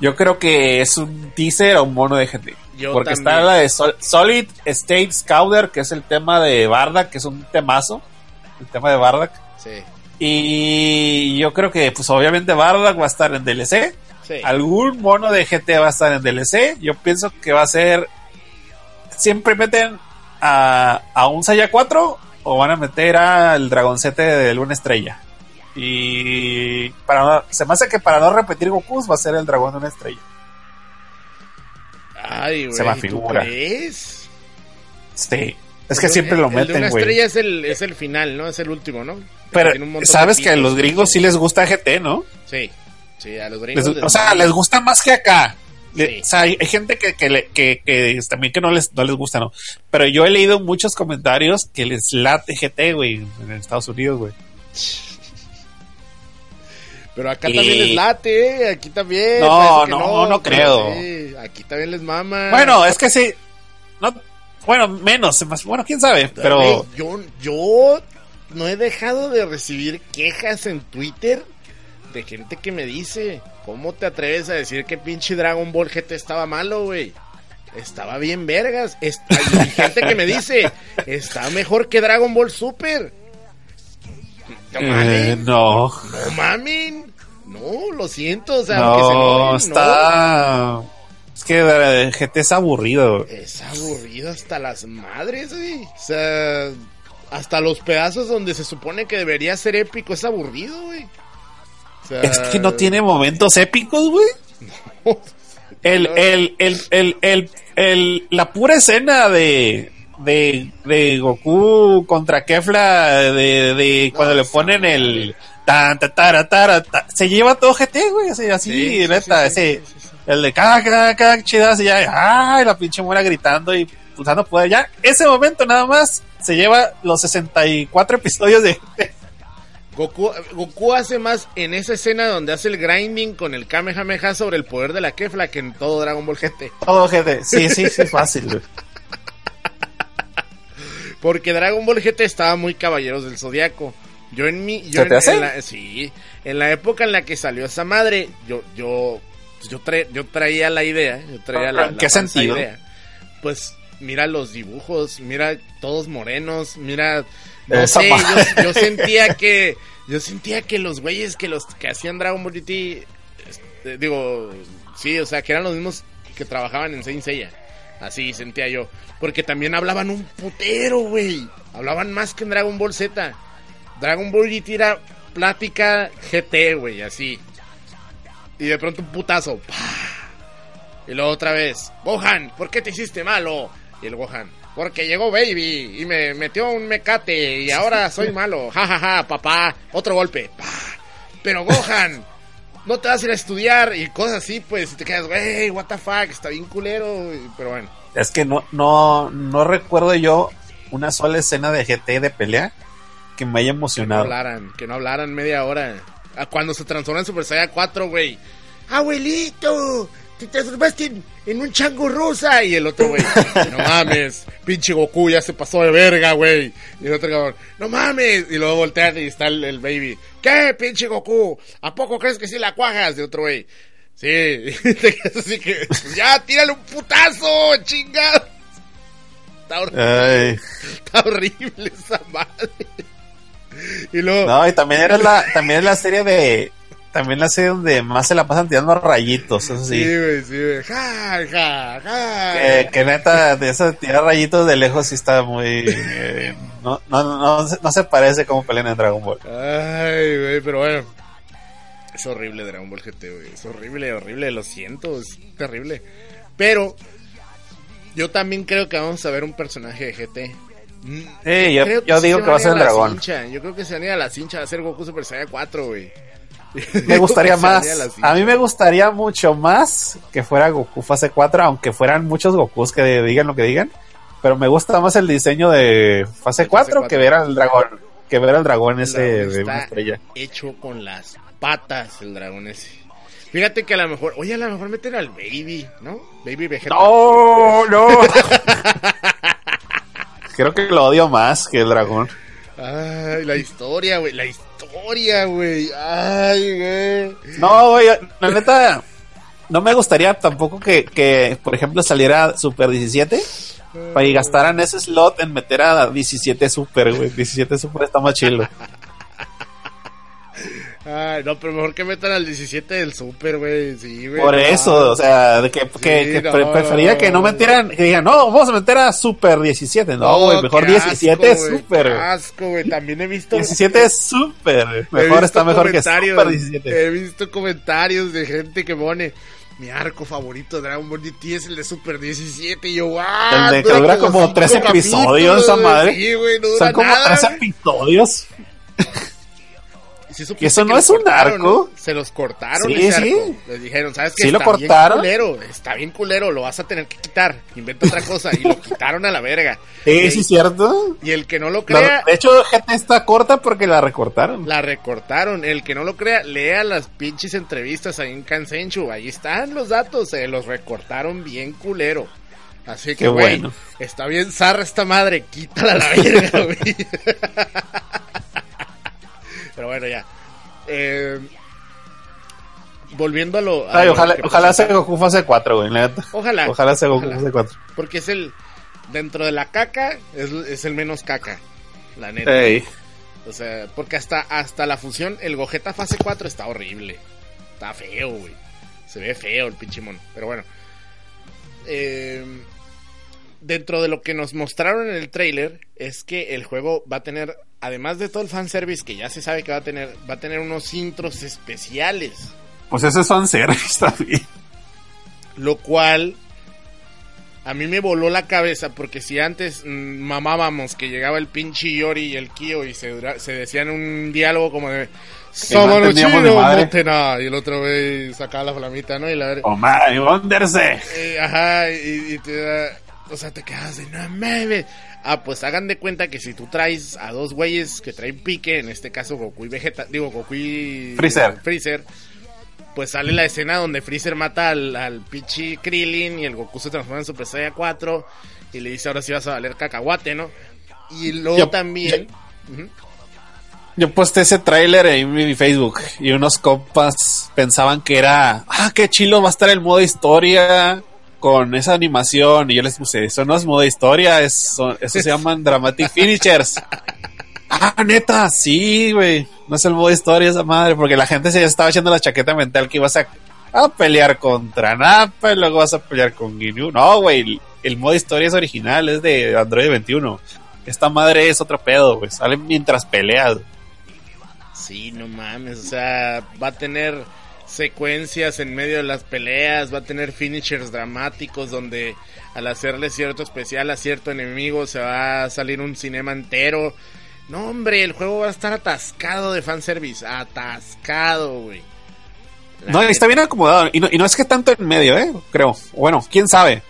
Yo creo que es un teaser o un mono de GT. Yo Porque también. está la de Sol- Solid State Scouter, que es el tema de Bardak, que es un temazo. El tema de Bardak. Sí, Y yo creo que, pues obviamente Bardak va a estar en DLC. sí. Algún mono de GT va a estar en DLC. Yo pienso que va a ser. Siempre meten a, a un Saya 4 o van a meter al Dragoncete de Luna Estrella. Y para no- se me hace que para no repetir Goku va a ser el dragón de una estrella. Ay, güey. Se me ¿tú afigura. crees? Sí. Es que El- siempre lo meten, una güey. estrella es el, es el final, ¿no? Es el último, ¿no? Pero sabes que a los gringos sí les gusta GT, ¿no? Sí, sí, a los gringos. les o sea, les gusta más que acá. Le-. O sea, hay, hay gente que, que, que, que también que no les, no les gusta, ¿no? Pero yo he leído muchos comentarios que les late GT, güey, en Estados Unidos, güey. Pero acá Y- también les late, ¿eh? aquí también. No, no, no pero creo. sí, aquí también les mama. Bueno, es que sí. No, bueno, menos, más, bueno, quién sabe, pero yo, yo no he dejado de recibir quejas en Twitter de gente que me dice, ¿cómo te atreves a decir que pinche Dragon Ball GT estaba malo, güey? Estaba bien vergas. Es- Hay gente que me dice, está mejor que Dragon Ball Super. No eh, no, no mamen. No, lo siento, o sea, aunque se no, enojen, está... Es que GT es aburrido. Es aburrido hasta las madres, güey. O sea, hasta los pedazos donde se supone que debería ser épico es aburrido, güey. O sea, Es que no tiene momentos épicos, güey. El, el, el, el, el, el- la pura escena de, de, de Goku contra Kefla, de, de cuando le ponen el tan, ta, tara, ta, se lleva todo GT, güey, así, así, Sí, neta, sí, ese. El de cada, cada, cada chidas, y ya, ay, la pinche muera gritando y usando poder, ya, ese momento nada más se lleva los 64 episodios de. Goku, Goku hace más en esa escena donde hace el grinding con el Kamehameha sobre el poder de la Kefla que en todo Dragon Ball GT. Todo GT, sí, sí, sí, fácil, güey. Porque Dragon Ball GT estaba muy caballeros del zodiaco. Yo en mi. Yo ¿Se en, te hace? en la, sí. En la época en la que salió esa madre, yo, yo, yo, tra- yo traía la idea. Yo traía la, ¿En la qué sentido? idea. Pues mira los dibujos, mira todos morenos, mira. No sé, yo sentía que. Yo sentía que los güeyes que los que hacían Dragon Ball GT. este, digo, sí, o sea, que eran los mismos que trabajaban en Saint Seiya. Así sentía yo. Porque también hablaban un putero, güey. Hablaban más que en Dragon Ball Z. Dragon Ball GT era plática GT, güey, así. Y de pronto un putazo. ¡pah! Y luego otra vez. Gohan, ¿por qué te hiciste malo? Y el Gohan. Porque llegó Baby y me metió un mecate y ahora soy malo. Ja, ja, ja, papá. Otro golpe. ¡pah! Pero Gohan, no te vas a ir a estudiar y cosas así, pues. Y te quedas, güey, what the fuck, está bien culero. güey". Pero bueno. Es que no, no, no recuerdo yo una sola escena de GT de pelea que me haya no emocionado. hablaran, que no hablaran media hora. A cuando se transforma en Super Saiyan 4, güey. Abuelito, te transformaste en, en un chango rosa. Y el otro, güey, no mames, pinche Goku ya se pasó de verga, güey. Y el otro cabrón, no mames. Y luego voltea y está el, el baby. ¿Qué, pinche Goku? ¿A poco crees que sí la cuajas? Y otro, güey, sí. Y te quedas así que, pues ya, tírale un putazo, chingado. Está horrible, Ay, está horrible esa madre. Y luego, no, y también era la, también es la serie de, también la serie donde más se la pasan tirando rayitos, eso sí. Sí, güey, sí, güey. Ja, ja, ja. Que, que neta, de eso de tirar rayitos de lejos sí está muy... eh, no, no, no, no se- no se parece como pelean en Dragon Ball. Ay, güey, pero bueno. Es horrible Dragon Ball GT, güey. Es horrible, horrible. Lo siento, es terrible. Pero yo también creo que vamos a ver un personaje de GT. Eh, yo, yo digo que va a ser el dragón. cincha. Yo creo que se van a ir a la cincha a hacer Goku Super Saiyan 4, güey. Me gustaría más. a mí me gustaría mucho más que fuera Goku fase 4, aunque fueran muchos Gokus que digan lo que digan. Pero me gusta más el diseño de fase fase 4 que 4. ver al dragón. Que ver al dragón ese dragón de una estrella. hecho con las patas el dragón ese. Fíjate que a lo mejor, oye, a lo mejor meten al Baby, ¿no? Baby Vegeta. ¡No! ¡No! Creo que lo odio más que el dragón. Ay, la historia, güey, la historia, güey. Ay, güey. No, güey, la neta, no me gustaría tampoco que, que, por ejemplo, saliera Super 17 para y gastaran ese slot en meter a 17 Super, güey. 17 Super está más chido. Ay, no, pero mejor que metan al 17 del Super, güey. Sí, güey. Por no eso, o sea, de que, que, Sí, que no, pre- prefería no, que no metieran, que digan, no, vamos a meter a Super 17. No, güey, mejor qué 17 asco, güey, Super. Asco, güey. También he visto. 17 es Super. Mejor está mejor que Super 17. He visto comentarios de gente que pone. Mi arco favorito de Dragon Ball GT es el de Super 17. Y yo, ¡ah! El de que dura como cinco 13 episodios, esa madre. Sí, güey, no dura Son como nada. 3 episodios. Sí supiste ¿Y eso no es un arco? ¿no? Se los cortaron Sí, ese sí. arco. Les dijeron, ¿sabes qué? Sí lo cortaron. bien culero, está bien culero, lo vas a tener que quitar. Inventa otra cosa. Y lo quitaron a la verga. Sí, Y- sí, cierto. Y el que no lo crea, de hecho, GT está corta porque la recortaron. la recortaron. El que no lo crea, lea las pinches entrevistas ahí en Kansenchu. Ahí están los datos, se los recortaron bien culero. Así que, güey, bueno. está bien zarra esta madre, quítala a la verga, güey. Pero bueno, ya. Eh, volviendo a lo. a Ay, lo ojalá, ojalá sea Goku fase 4, güey, la neta. Ojalá. Ojalá sea Goku fase 4. Porque es el. Dentro de la caca, es, es el menos caca. La neta. Ey. O sea, porque hasta, hasta la fusión, el Gogeta fase 4 está horrible. Está feo, güey. Se ve feo el pinche mono. Pero bueno. Eh, dentro de lo que nos mostraron en el trailer, es que el juego va a tener, además de todo el fanservice que ya se sabe que va a tener, va a tener unos intros especiales. Pues ese son service también. Lo cual a mí me voló la cabeza porque si antes mm, mamábamos que llegaba el pinche Yori y el Kyo y se, dura- se decían un diálogo como de ni madre. Motena", y el otro güey sacaba la flamita, ¿no? Y la Oh, my, Wonderse. eh, ajá, y, y te da, o sea, te quedas de no mames. Ah, pues hagan de cuenta que si tú traes a dos güeyes que traen pique, en este caso Goku y Vegeta, digo Goku y Freezer. Freezer, pues sale la escena donde Freezer mata al, al pichi Krillin y el Goku se transforma en Super Saiyan 4 y le dice ahora sí vas a valer cacahuate, ¿no? Y luego Yo- también... Yo posté ese tráiler en mi Facebook y unos compas pensaban que era, ah, qué chilo va a estar el modo historia con esa animación. Y yo les puse, eso no es modo historia, eso, se llaman Dramatic Finishers. ah, neta, sí, güey. No es el modo historia esa madre, porque la gente se estaba echando la chaqueta mental que ibas a, a pelear contra Nappa y luego vas a pelear con Ginyu. No, güey, el, el modo historia es original, es de Android 21. Esta madre es otro pedo, güey. Sale mientras peleas. Sí, no mames, o sea, va a tener secuencias en medio de las peleas, va a tener finishers dramáticos donde al hacerle cierto especial a cierto enemigo se va a salir un cinema entero. No, hombre, el juego va a estar atascado de fanservice, atascado, güey. No, está bien acomodado. Y no, y no es que tanto en medio, ¿eh? Creo. Bueno, quién sabe.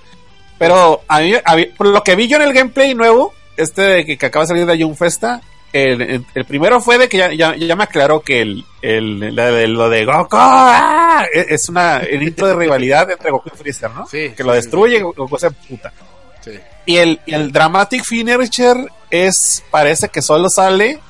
Pero a mí, a mí- por lo que vi yo en el gameplay nuevo, este que, que acaba de salir de Young Festa, el, el- primero fue de que ya, ya, ya me aclaró que el, el, la de- lo de Goku ¡ah! es es una el intro de rivalidad entre Goku y Freezer, ¿no? Sí, que lo destruye sí. Goku se puta. Sí. Y el, y el Dramatic Finisher es, parece que solo sale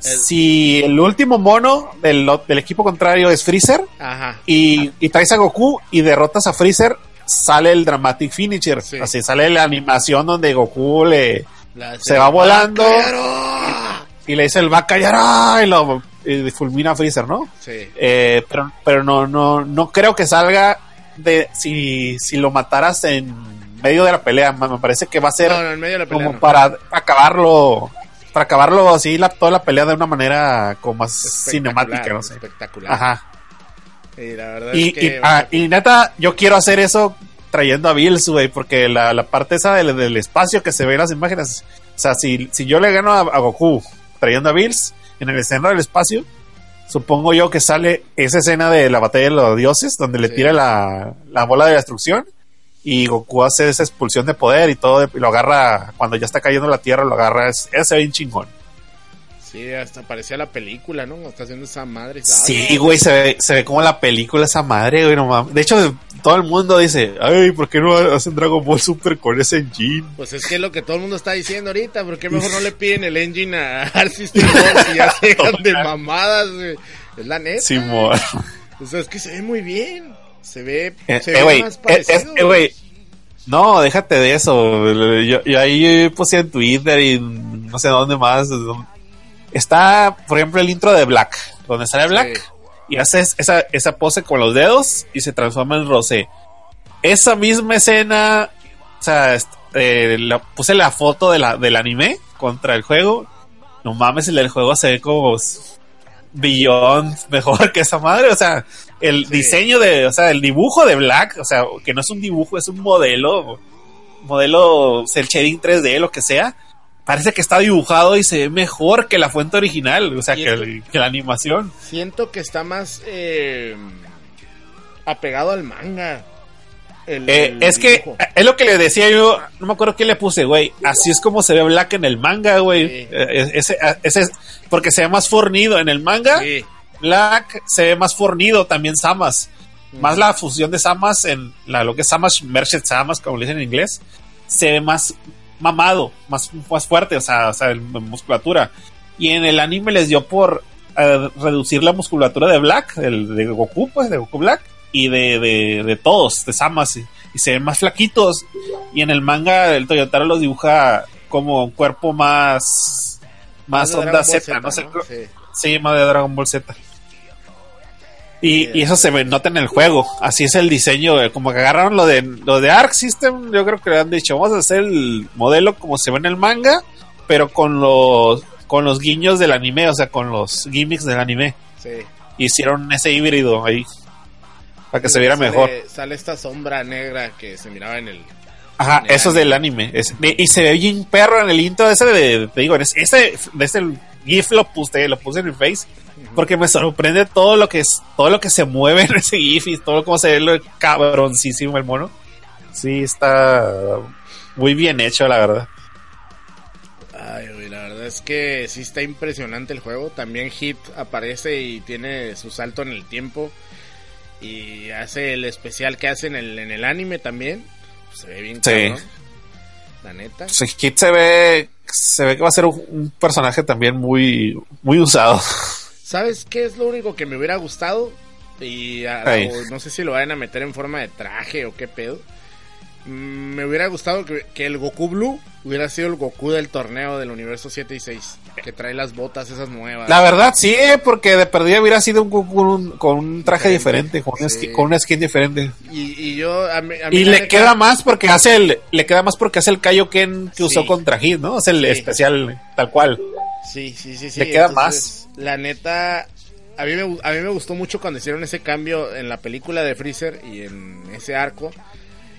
si el último mono del, del equipo contrario es Freezer Ajá. y, y traes a Goku y derrotas a Freezer, sale el Dramatic Finisher. Sí. Así sale la animación donde Goku le La- Se va volando. ¡Vaquero! Y le dice el Bakayara y lo, eh, fulmina a Freezer, ¿no? Sí. Eh, pero pero no, no, no creo que salga de si, si lo mataras en medio de la pelea. Me parece que va a ser No, no, en medio de la pelea. como no. para acabarlo, para acabarlo así la, toda la pelea de una manera como más cinemática, no sé. Espectacular. Ajá. Y la verdad Y, es que. y, ah, y neta, yo quiero hacer eso trayendo a Bills, güey, porque la, la parte esa del, del espacio que se ve en las imágenes, o sea, si, si yo le gano a, a Goku trayendo a Bills en el escenario del espacio, supongo yo que sale esa escena de la batalla de los dioses, donde le Sí. tira la, la bola de destrucción y Goku hace esa expulsión de poder y todo, y lo agarra, cuando ya está cayendo la tierra, lo agarra, es, ese bien chingón. Sí, hasta parecía la película, ¿no? Está haciendo esa madre. Sí, güey, se ve, se ve como la película esa madre, güey, no mames. De hecho, todo el mundo dice, ay, ¿por qué no hacen Dragon Ball Super con ese engine? Pues es que es lo que todo el mundo está diciendo ahorita. ¿Por qué mejor no le piden el engine a Works y ya se dejan de mamadas, güey? Es la neta. Simón. O sea, es que se ve muy bien. Se ve, Eh, se eh, ve güey, más eh, parecido. eh, güey. No, déjate de eso. Yo, yo ahí puse en Twitter y no sé dónde más. Está, por ejemplo, el intro de Black, donde sale Black Sí. y hace esa, esa pose con los dedos y se transforma en Rosé. Esa misma escena, o sea, eh, la- puse la foto de la, del anime contra el juego. No mames, el del juego se ve como billón mejor que esa madre. O sea, el Sí. diseño de, o sea, el dibujo de Black, o sea, que no es un dibujo, es un modelo, modelo cel shading 3D, lo que sea. Parece que está dibujado y se ve mejor que la fuente original, o sea, que, es el- que la animación. Siento que está más eh, apegado al manga. El- Eh, el es que es lo que le decía yo, no me acuerdo qué le puse, güey. Así es como se ve Black en el manga, güey. Sí. Eh, ese, ese es porque se ve más fornido en el manga. Sí. Black se ve más fornido también Samas. Más la fusión de Samas en la, lo que es Samas, Merced Samas, como le dicen en inglés, se ve más mamado, más, más fuerte, o sea, o sea, en musculatura. Y en el anime les dio por eh, reducir la musculatura de Black, el, de Goku, pues, de Goku Black, y de, de, de todos, de Samas, y, y se ven más flaquitos. Y en el manga, el Toyotaro los dibuja como un cuerpo más, más onda Z, no sé. Sí, más de Dragon Ball Z. Y, y eso se nota en el juego. Así es el diseño. eh, Como que agarraron lo de lo de Arc System. Yo creo que le han dicho, vamos a hacer el modelo como se ve en el manga, pero con los con los guiños del anime, o sea, con los gimmicks del anime. Sí. Hicieron ese híbrido ahí. Para que se viera Sale- mejor. Sale esta sombra negra que se miraba en el. Ajá, en el eso es del anime. Es- de- y se ve bien perro en el intro ese de, te digo, en ese, ese, GIF lo puse, lo puse en mi face. Porque me sorprende todo lo que es, todo lo que se mueve en ese GIF y todo como se ve lo cabroncísimo el mono. Sí, está muy bien hecho, la verdad. Ay, güey, la verdad es que sí está impresionante el juego. También Hit aparece y tiene su salto en el tiempo. Y hace el especial que hace en el, en el anime también. Pues, se ve bien Sí. cabrón. La neta. Pues Kid se ve, se ve que va a ser un, un personaje también muy, muy usado. ¿Sabes qué es lo único que me hubiera gustado? Y a- Ey. o no sé si lo vayan a meter en forma de traje o qué pedo. Mm, Me hubiera gustado que, que el Goku Blue hubiera sido el Goku del torneo del universo 7 y 6. Que trae las botas esas nuevas. La verdad, sí, porque de perdida hubiera sido un Goku con un, con un traje diferente, Diferente, con, una sí. skin, con una skin diferente. Y, y yo, a mí, a mí Y le queda más porque hace el, le queda más porque hace el Kaioken que Sí. usó contra Hit, ¿no? Es el Sí. especial, tal cual. Sí, sí, sí, sí. Le queda Entonces, La neta, a mí, me, a mí me gustó mucho cuando hicieron ese cambio en la película de Freezer y en ese arco.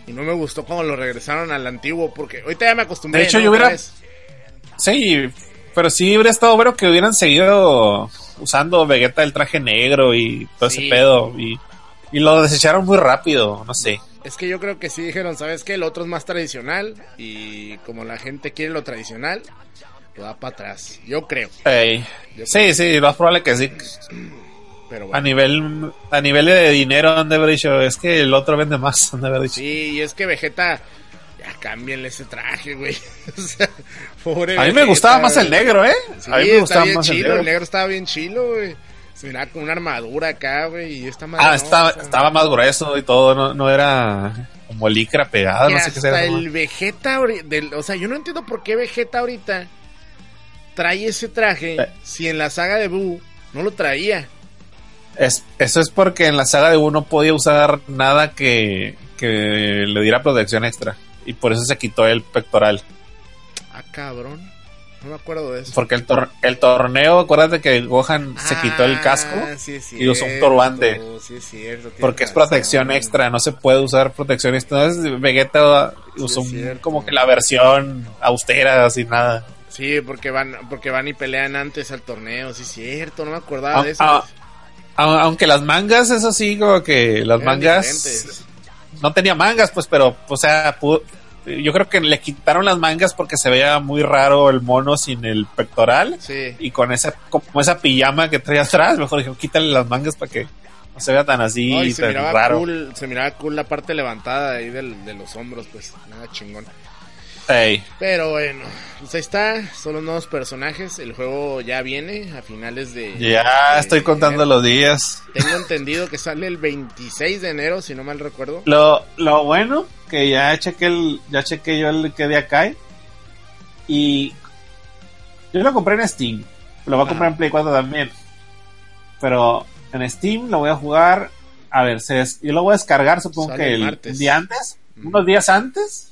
Y no me gustó cuando lo regresaron al antiguo, porque ahorita ya me acostumbré. De hecho, ¿no? yo hubiera-. Sí, pero sí hubiera estado bueno que hubieran seguido usando Vegeta el traje negro y todo Sí. ese pedo. Y, y lo desecharon muy rápido, no sé. Es que yo creo que sí dijeron, ¿sabes qué? El otro es más tradicional y como la gente quiere lo tradicional, lo va para atrás. Yo creo. Ey. Yo Sí, sí, lo más probable que sí. Pero A bueno. nivel, a nivel de dinero han de haber dicho, es que el otro vende más, han de haber dicho. Sí, y es que Vegeta, ya cámbienle ese traje, güey. o sea, pobre A mí me Vegeta, gustaba más el negro, ¿eh? Sí, a mí me gustaba más el chilo, negro. el negro estaba bien chilo, güey. Se miraba con una armadura acá, güey, y esta madre Ah, no, estaba, o sea, estaba más grueso y todo, no, no era como licra pegada, que no sé qué sea. el Vegeta, del, o sea, yo no entiendo por qué Vegeta ahorita trae ese traje Eh. si en la saga de Buu No lo traía. Es, eso es porque en la saga de uno podía usar nada que, que le diera protección extra. Y por eso se quitó el pectoral. Ah, cabrón. No me acuerdo de eso. Porque el, tor- el torneo, acuérdate que Gohan se quitó el casco. Ah, sí es y usó un turbante. Sí, es cierto. tienes Porque es protección extra, no se puede usar protección extra. Entonces Vegeta usó un- como que la versión austera, así nada. Sí, porque van, porque van y pelean antes al torneo. Sí, es cierto. No me acordaba Ah, de eso. ah, A- Aunque las mangas, eso sí, como que las Eran mangas diferentes. no tenía mangas, pues, pero, o sea, pudo- yo creo que le quitaron las mangas porque se veía muy raro el mono sin el pectoral Sí. y con esa como esa pijama que traía atrás, mejor dijo, quítale las mangas para que no se vea tan así, No, y se tan miraba raro. cool, se miraba cool la parte levantada ahí del- de los hombros, pues nada chingón. Pero bueno, pues ahí está, son los nuevos personajes, el juego ya viene a finales de... ya de estoy contando enero. los días. Tengo entendido que sale el 26 de enero, si no mal recuerdo. Lo, lo bueno que ya chequé el, ya chequé yo el que día cae y yo lo compré en Steam. Lo voy a comprar en Play 4 también. Pero en Steam lo voy a jugar. A ver, se des- yo lo voy a descargar supongo Sale que el día antes, unos días antes.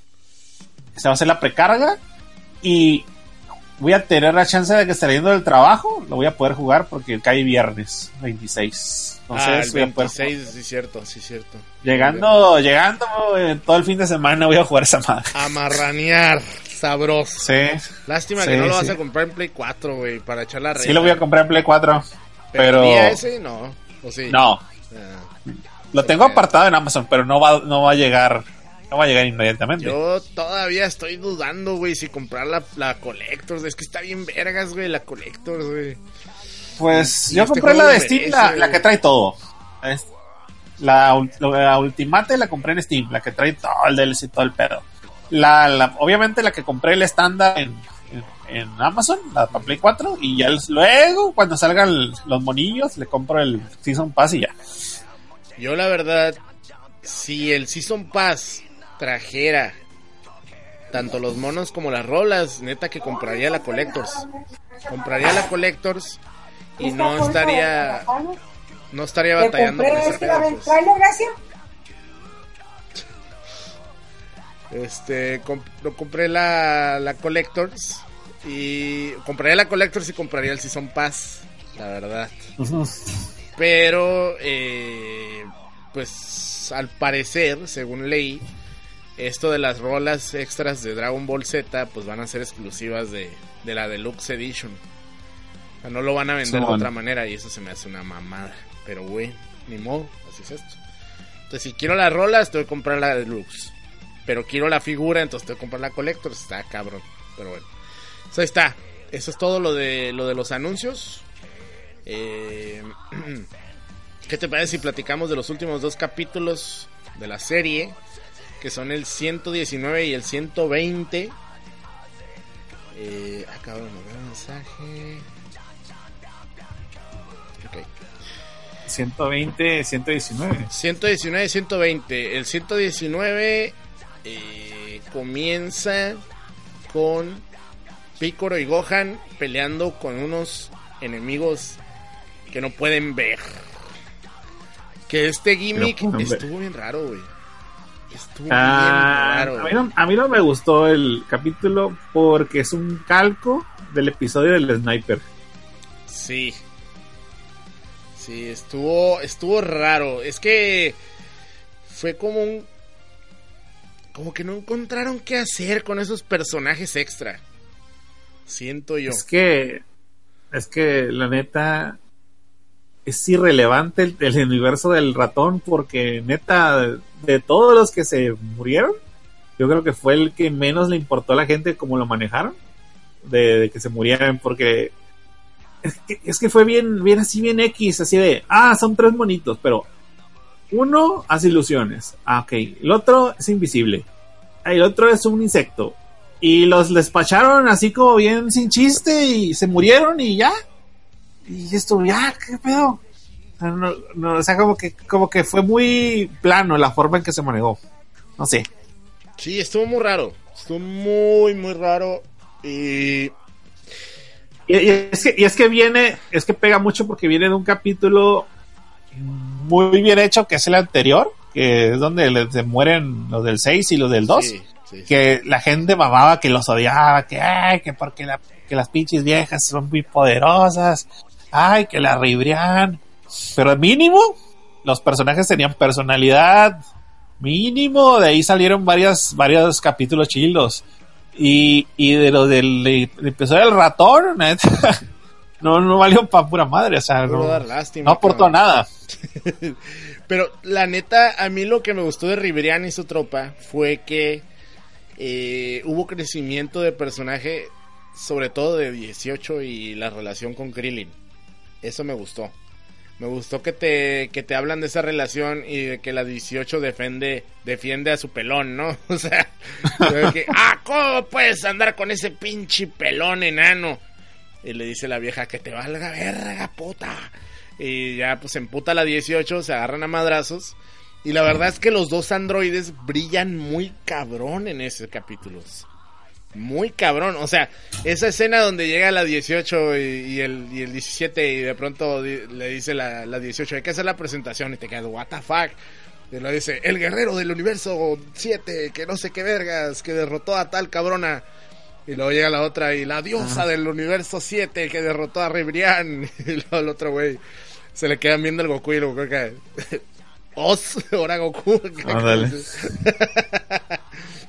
Se va a hacer la precarga y voy a tener la chance de que saliendo del trabajo lo voy a poder jugar porque cae viernes 26. Entonces ah, el voy a poder 26, sí cierto, sí cierto. Llegando, llegando eh, todo el fin de semana voy a jugar esa madre. A marranear, sabroso. Sí, Lástima Sí, que no lo vas a comprar en Play 4, güey, para echar la red. sí lo voy a comprar en Play 4. Pero... pero- ¿el día ese? No, ¿o sí? No, Ah. lo tengo apartado en Amazon, pero no va, no va a llegar, no va a llegar inmediatamente. Yo todavía estoy dudando, güey, si comprar la, la Collectors. Es que está bien vergas, güey, la Collectors, güey. Pues Y yo este compré la de Steam, merece, la, la que trae todo. Es- la, la Ultimate la compré en Steam, la que trae todo el DLC y todo el pedo. La, la- obviamente la que compré el estándar en, en, en Amazon, la para Play 4, y ya luego cuando salgan los monillos le compro el Season Pass y ya. Yo, la verdad, si el Season Pass trajera tanto los monos como las rolas, neta que compraría la Collectors. Compraría la Collectors y no estaría no estaría batallando compré ese este gracias. Este, comp- lo compré la, la Collectors y compraría la Collectors y compraría el Season Pass, la verdad. Pero, eh, pues al parecer, según leí, esto de las rolas extras de Dragon Ball Z, pues van a ser exclusivas de, de la Deluxe Edition. O sea, no lo van a vender de otra manera y eso se me hace una mamada. Pero, güey, ni modo, así es esto. Entonces, si quiero las rolas, tengo que comprar la Deluxe. Pero quiero la figura, entonces tengo que comprar la Collector. Está cabrón. Pero bueno. Eso ahí está. Eso es todo lo de, lo de los anuncios. Eh, ¿Qué te parece si platicamos de los últimos dos capítulos de la serie? Que son el 119 y el 120. Eh, acabo de mandar un mensaje. Ok. 120, 119. 119 y 120. El 119 eh, comienza con Picoro y Gohan peleando con unos enemigos que no pueden ver. Que este gimmick no estuvo bien raro, güey. Estuvo Ah, bien raro. a, mí no, a mí no me gustó el capítulo porque es un calco del episodio del sniper. Sí. Sí, estuvo, estuvo raro. Es que fue como un... Como que no encontraron qué hacer con esos personajes extra. Siento yo. Es que, es que la neta es irrelevante el, universo del ratón porque neta de, todos los que se murieron, yo creo que fue el que menos le importó a la gente cómo lo manejaron de, de que se murieran porque es que, es que fue bien, bien así, bien X, así de, ah, son tres monitos, pero uno hace ilusiones, ah, ok, el otro es invisible, ah, el otro es un insecto, y los despacharon así como bien sin chiste y se murieron y ya. Y esto, ya, ¿qué pedo? O sea, no- no, o sea, como que, como que fue muy plano la forma en que se manejó. No sé. Sí, estuvo muy raro. Estuvo muy, muy raro. Y. Y, y es que, y es que viene, es que pega mucho porque viene de un capítulo muy bien hecho, que es el anterior, que es donde se mueren los del 6 y los del 2. Sí, sí, sí. que la gente mamaba, que los odiaba, que ay, que porque la- que las pinches viejas son muy poderosas, ay, que la Ribrian. Pero mínimo, los personajes tenían personalidad, mínimo, de ahí salieron varias, varios capítulos chilos. Y, y de lo del el episodio del ratón, neta, no, no valió pa' pura madre, o sea, no, dar lástima, no aportó cabrón. nada. Pero la neta, a mí lo que me gustó de Riverian y su tropa fue que eh, hubo crecimiento de personaje, sobre todo de 18 y la relación con Krillin. Eso me gustó. Me gustó que te, que te hablan de esa relación y de que la 18 defiende, defiende a su pelón, ¿no? O sea, ah, ¿cómo puedes andar con ese pinche pelón enano? Y le dice la vieja, que te valga verga, puta. Y ya pues emputa la 18, se agarran a madrazos. Y la verdad es que los dos androides brillan muy cabrón en ese capítulo. Muy cabrón. O sea, esa escena donde llega la 18 y, y el, y el 17 y de pronto di- le dice la, la 18, hay que hacer la presentación y te quedas, what the fuck. Y lo dice, el guerrero del universo 7, que no sé qué vergas, que derrotó a tal cabrona. Y luego llega la otra y la diosa del universo 7 que derrotó a Ribrian. Y luego el otro güey se le quedan viendo el Goku y el Goku que... Oz, ahora Goku. Ándale.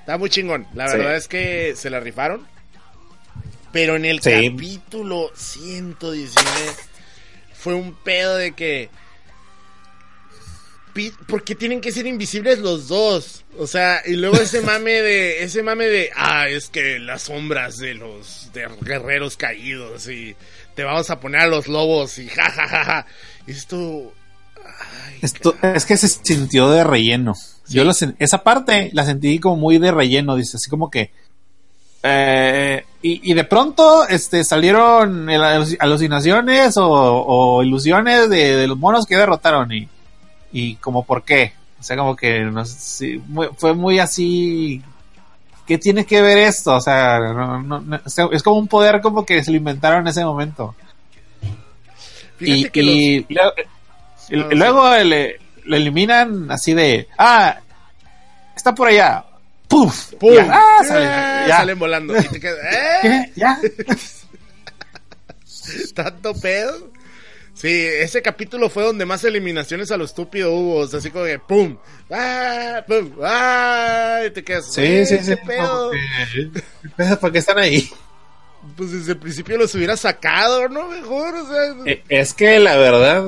Está muy chingón. La Sí. verdad es que se la rifaron. Pero en el Sí. capítulo 119 fue un pedo de que... Pi- ¿Por qué tienen que ser invisibles los dos? O sea, y luego ese mame de, ese mame de, ah, es que las sombras de los de guerreros caídos y te vamos a poner a los lobos y ja, ja, ja, ja. Esto, ay, Esto, es que se sintió de relleno. Yo esa parte la sentí como muy de relleno, dice, así como que. eh, y, y de pronto este, salieron el- aluci- alucinaciones o, o ilusiones de, de los monos que derrotaron y, y como por qué. O sea, como que no sé si- muy- fue muy así. ¿Qué tiene que ver esto? O sea, no- no- es como un poder como que se lo inventaron en ese momento. fíjate Y, que y luego, le, lo eliminan así de, ah, está por allá, ¡puf! ¡Pum! Ya, ah, Ah, sale- ya. Salen volando. Y te quedas, ¿eh? ¿Qué? ¿Ya? ¿Tanto pedo? Sí, ese capítulo fue donde más eliminaciones a lo estúpido hubo. O sea, así como que ¡pum! ¡Ah! ¡pum! ¡Ah! Y te quedas, Sí, "Eh, sí, sí. ¿Qué pedo? Porque- ¿Para qué están ahí? Pues desde el principio los hubiera sacado, ¿no? Mejor, o sea. Eh, Es que la verdad,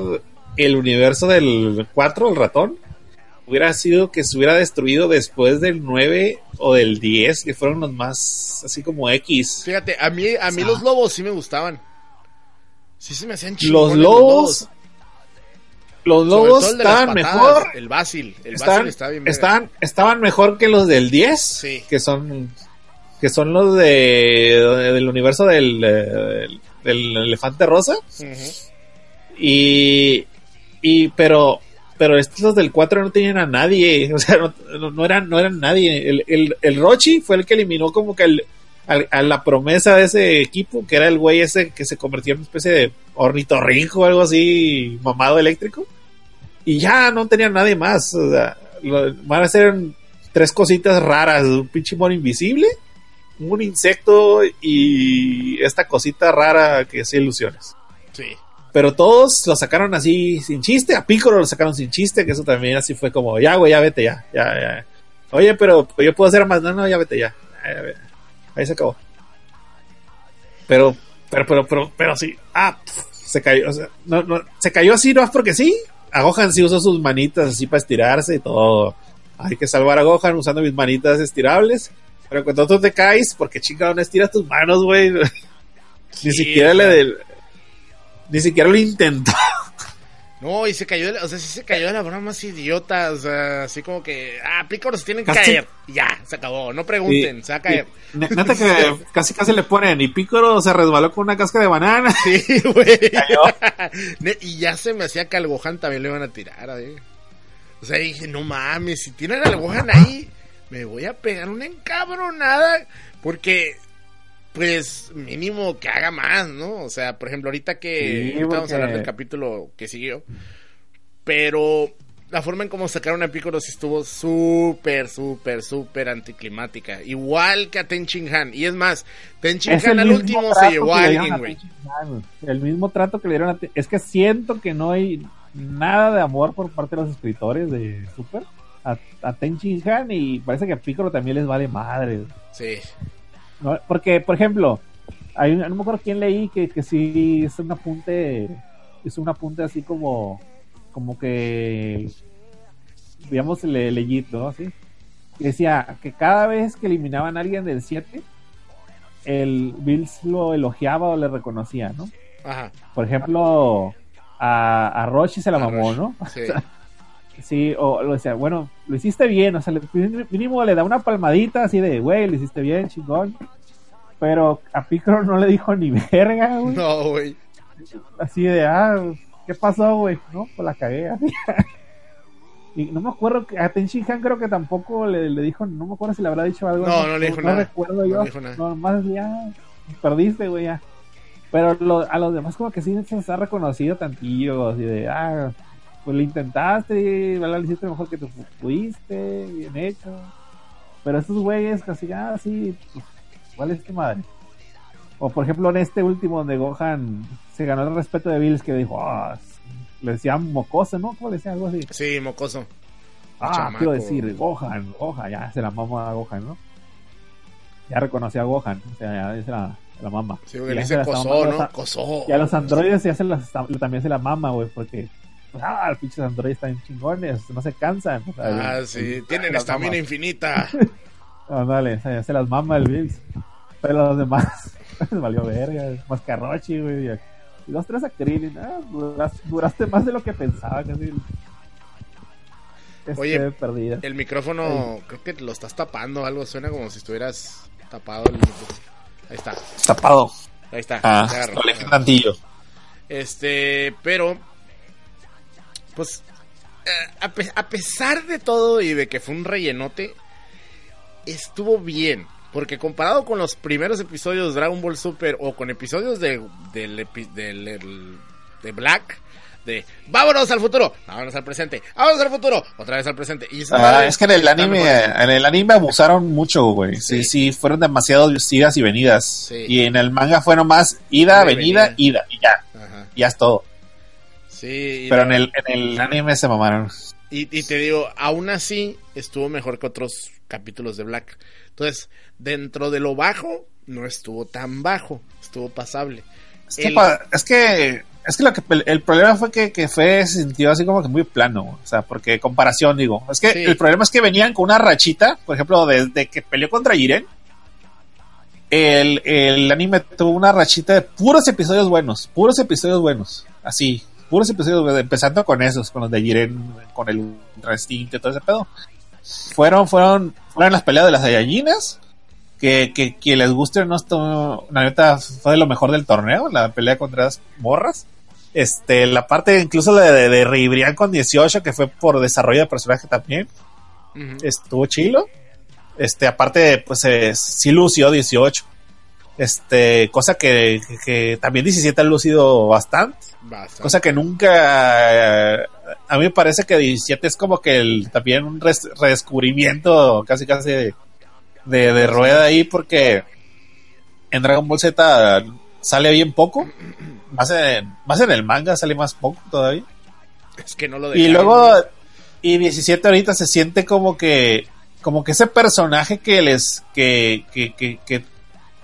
el universo del 4, el ratón, hubiera sido que se hubiera destruido después del 9 o del 10, que fueron los más así como X. Fíjate, a mí, a mí los lobos sí me gustaban. Sí se me hacían Los chingones lobos, los lobos de las estaban mejor El Basil. El estaban, Basil está bien. estaban, estaban mejor que los del 10, Sí. que son que son los de del universo del, eh, del elefante rosa y y pero pero estos del 4 no tenían a nadie, o sea, no, eran no eran nadie. El, el, el Rochi fue el que eliminó como que al- al- a la promesa de ese equipo, que era el güey ese que se convirtió en una especie de ornitorrinco o algo así, mamado eléctrico. Y ya no tenían nadie más. O sea, lo- van a ser tres cositas raras: un pinche mono invisible, un insecto y esta cosita rara que es ilusiones. Sí. Pero todos lo sacaron así sin chiste. A Piccolo lo sacaron sin chiste, que eso también así fue como, ya, güey, ya vete, ya, ya, ya. Oye, pero yo puedo hacer más. No, no, ya vete, ya. Ahí se acabó. Pero, pero, pero, pero, pero sí. Ah, pf, se cayó. O sea, no, no, se cayó así, no es porque sí. A Gohan sí usó sus manitas así para estirarse y todo. Hay que salvar a Gohan usando mis manitas estirables. Pero cuando tú te caes, porque chingado no estiras tus manos, güey. Ni Sí, siquiera le del. Ni siquiera lo intentó. No, y se cayó, de la- o sea, sí se cayó de la broma más idiota, o sea, así como que, ah, se tienen que Casi- caer. Ya, se acabó, no pregunten, se va a caer. Y- Neta que casi casi le ponen. Y Pícoro se resbaló con una casca de banana. Sí, güey. Y ya se me hacía que al Gohan también le iban a tirar, eh. O sea, dije, no mames, si tienen al Gohan ahí, me voy a pegar una encabronada. Porque pues mínimo que haga más, ¿no? O sea, por ejemplo, ahorita que Sí, ahorita vamos a hablar del capítulo que siguió, pero la forma en cómo sacaron a Piccolo sí estuvo súper, súper, súper anticlimática. Igual que a Ten Shin Han. Y es más, Ten Shin Han al último se llevó a alguien, güey. El mismo trato que le dieron a Ten- Es que siento que no hay nada de amor por parte de los escritores de Super a, a Ten Shin Han y parece que a Piccolo también les vale madre. Sí. ¿No? Porque, por ejemplo, hay no me acuerdo quién leí que, que sí es un apunte, es un apunte así como, como que, digamos, le, legit, ¿no? Así. Decía que cada vez que eliminaban a alguien del 7, el Bills lo elogiaba o le reconocía, ¿no? Ajá. Por ejemplo, a, a Roshi se la A mamó, ¿no? Sí. Sí, o lo decía, bueno, lo hiciste bien, o sea, le- mínimo le da una palmadita así de, güey, lo hiciste bien, chingón. Pero a Piccolo no le dijo ni verga, güey. No, güey. Así de, ah, ¿qué pasó, güey? No, pues la cagué. así. y no me acuerdo, que a Ten Han creo que tampoco le, le dijo, no me acuerdo si le habrá dicho algo. No, no le dijo no nada. recuerdo No yo. nada. No, nomás ya perdiste, güey, ya. Pero lo- a los demás como que sí se ha reconocido tantillo, así de, ah, pues lo intentaste, ¿verdad? lo hiciste mejor que tú pudiste, bien hecho. Pero estos güeyes casi, ah, sí, pues, ¿cuál es tu madre? O por ejemplo en este último donde Gohan se ganó el respeto de Bills que dijo, ah, le decían mocoso, ¿no? ¿Cómo le decían algo así? Sí, mocoso. Ah, Chamaco. quiero decir, Gohan, Gohan, ya se la mama a Gohan, ¿no? Ya reconoció a Gohan, o sea, ya se la, la mama. Sí, porque le dice cosó, ¿no? Cosó. Y a los androides ya se las, también se la mama, güey, porque, pues, ah, los pinches androides están chingones, no se cansan. o sea, Ah, el- sí. el- Tienen estamina infinita. Ándale, o sea, ya se las mama el Bills. Pero los demás, les valió verga, Mascarrochi, güey. Y dos, tres a Krillin, ah, duras- duraste más de lo que pensaba, casi. Este, Oye, perdida. El micrófono, creo que lo estás tapando. Algo suena como si estuvieras tapado el micrófono. Ahí está. Tapado. Ahí está. Ah, tantillo. Este, pero, pues, eh, a, pe- a pesar de todo y de que fue un rellenote, estuvo bien. Porque comparado con los primeros episodios de Dragon Ball Super o con episodios de, del, epi- del- el- de Black, de vámonos al futuro, vámonos al presente, vámonos al futuro, otra vez al presente. Y Ah, es que en el anime, en el anime abusaron mucho, güey. Sí, Sí. sí, fueron demasiadas idas y venidas. Sí. Y en el manga fue nomás ida, venida, venida. ida, y ya, Ajá. ya es todo. Sí, Pero en el, en el anime se mamaron. Y, y te digo, aún así estuvo mejor que otros capítulos de Black. Entonces, dentro de lo bajo, no estuvo tan bajo, estuvo pasable. Es que, El- pa- es que, es que lo que el, el problema fue que, que fue, se sintió así como que muy plano, o sea, porque comparación, digo, es que Sí. el problema es que venían con una rachita, por ejemplo, desde que peleó contra Jiren, el, el anime tuvo una rachita de puros episodios buenos, puros episodios buenos, así, puros episodios buenos, empezando con esos, con los de Jiren, con el Ultra Instinct y todo ese pedo. Fueron, fueron, fueron las peleas de las Saiyajines, que, que, que les guste o no, esto, la neta fue de lo mejor del torneo, la pelea contra las morras. Este, la parte incluso de, de, de Ribrián con 18, que fue por desarrollo de personaje también, estuvo chilo. Este, aparte, pues eh, sí lució 18. Este, cosa que, que, que también 17 ha lucido bastante. Basta. Cosa que nunca. eh, A mí me parece que 17 es como que el, también un res- redescubrimiento casi casi de, de, de rueda ahí, porque en Dragon Ball Z sale bien poco. Más en, más en el manga sale más poco todavía. es que no lo Y luego, y 17 ahorita se siente como que, como que ese personaje que les, que, que, que, que,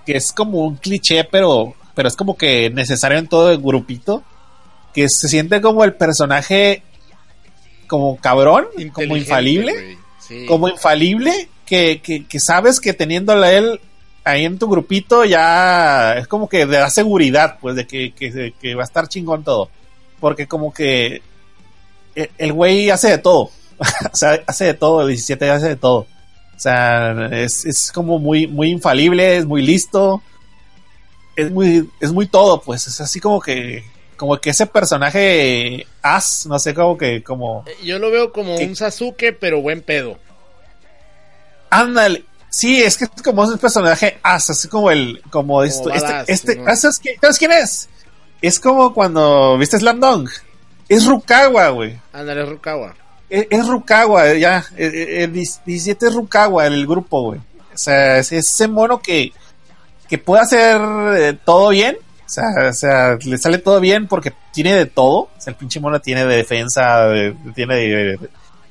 que es como un cliché, pero, pero es como que necesario en todo el grupito, que se siente como el personaje como cabrón, como infalible. Sí. como infalible, que, que, que sabes que teniéndole a él ahí en tu grupito ya es como que da seguridad, pues, de que, que, que va a estar chingón todo. Porque como que e- el güey hace de todo. o sea, hace de todo, el 17 hace de todo. O sea, es, es como muy, muy infalible, es muy listo. Es muy, es muy todo, pues. Es así como que, como que ese personaje as, no sé, como que, como, Yo lo veo como un Sasuke, pero buen pedo. ándale, Sí, es que es como un personaje as, así como el, como esto, este, badass, este, ¿no? ¿sabes, quién, sabes quién es? Es como cuando, ¿viste Slam Dunk? Es Rukawa, güey. Ándale, Rukawa. Es, es Rukawa, ya. El, el 17 es Rukawa, el grupo, güey. O sea, es ese mono que, que puede hacer eh, todo bien. O sea, o sea, le sale todo bien porque tiene de todo. O sea, el pinche mono tiene de defensa, de- tiene de,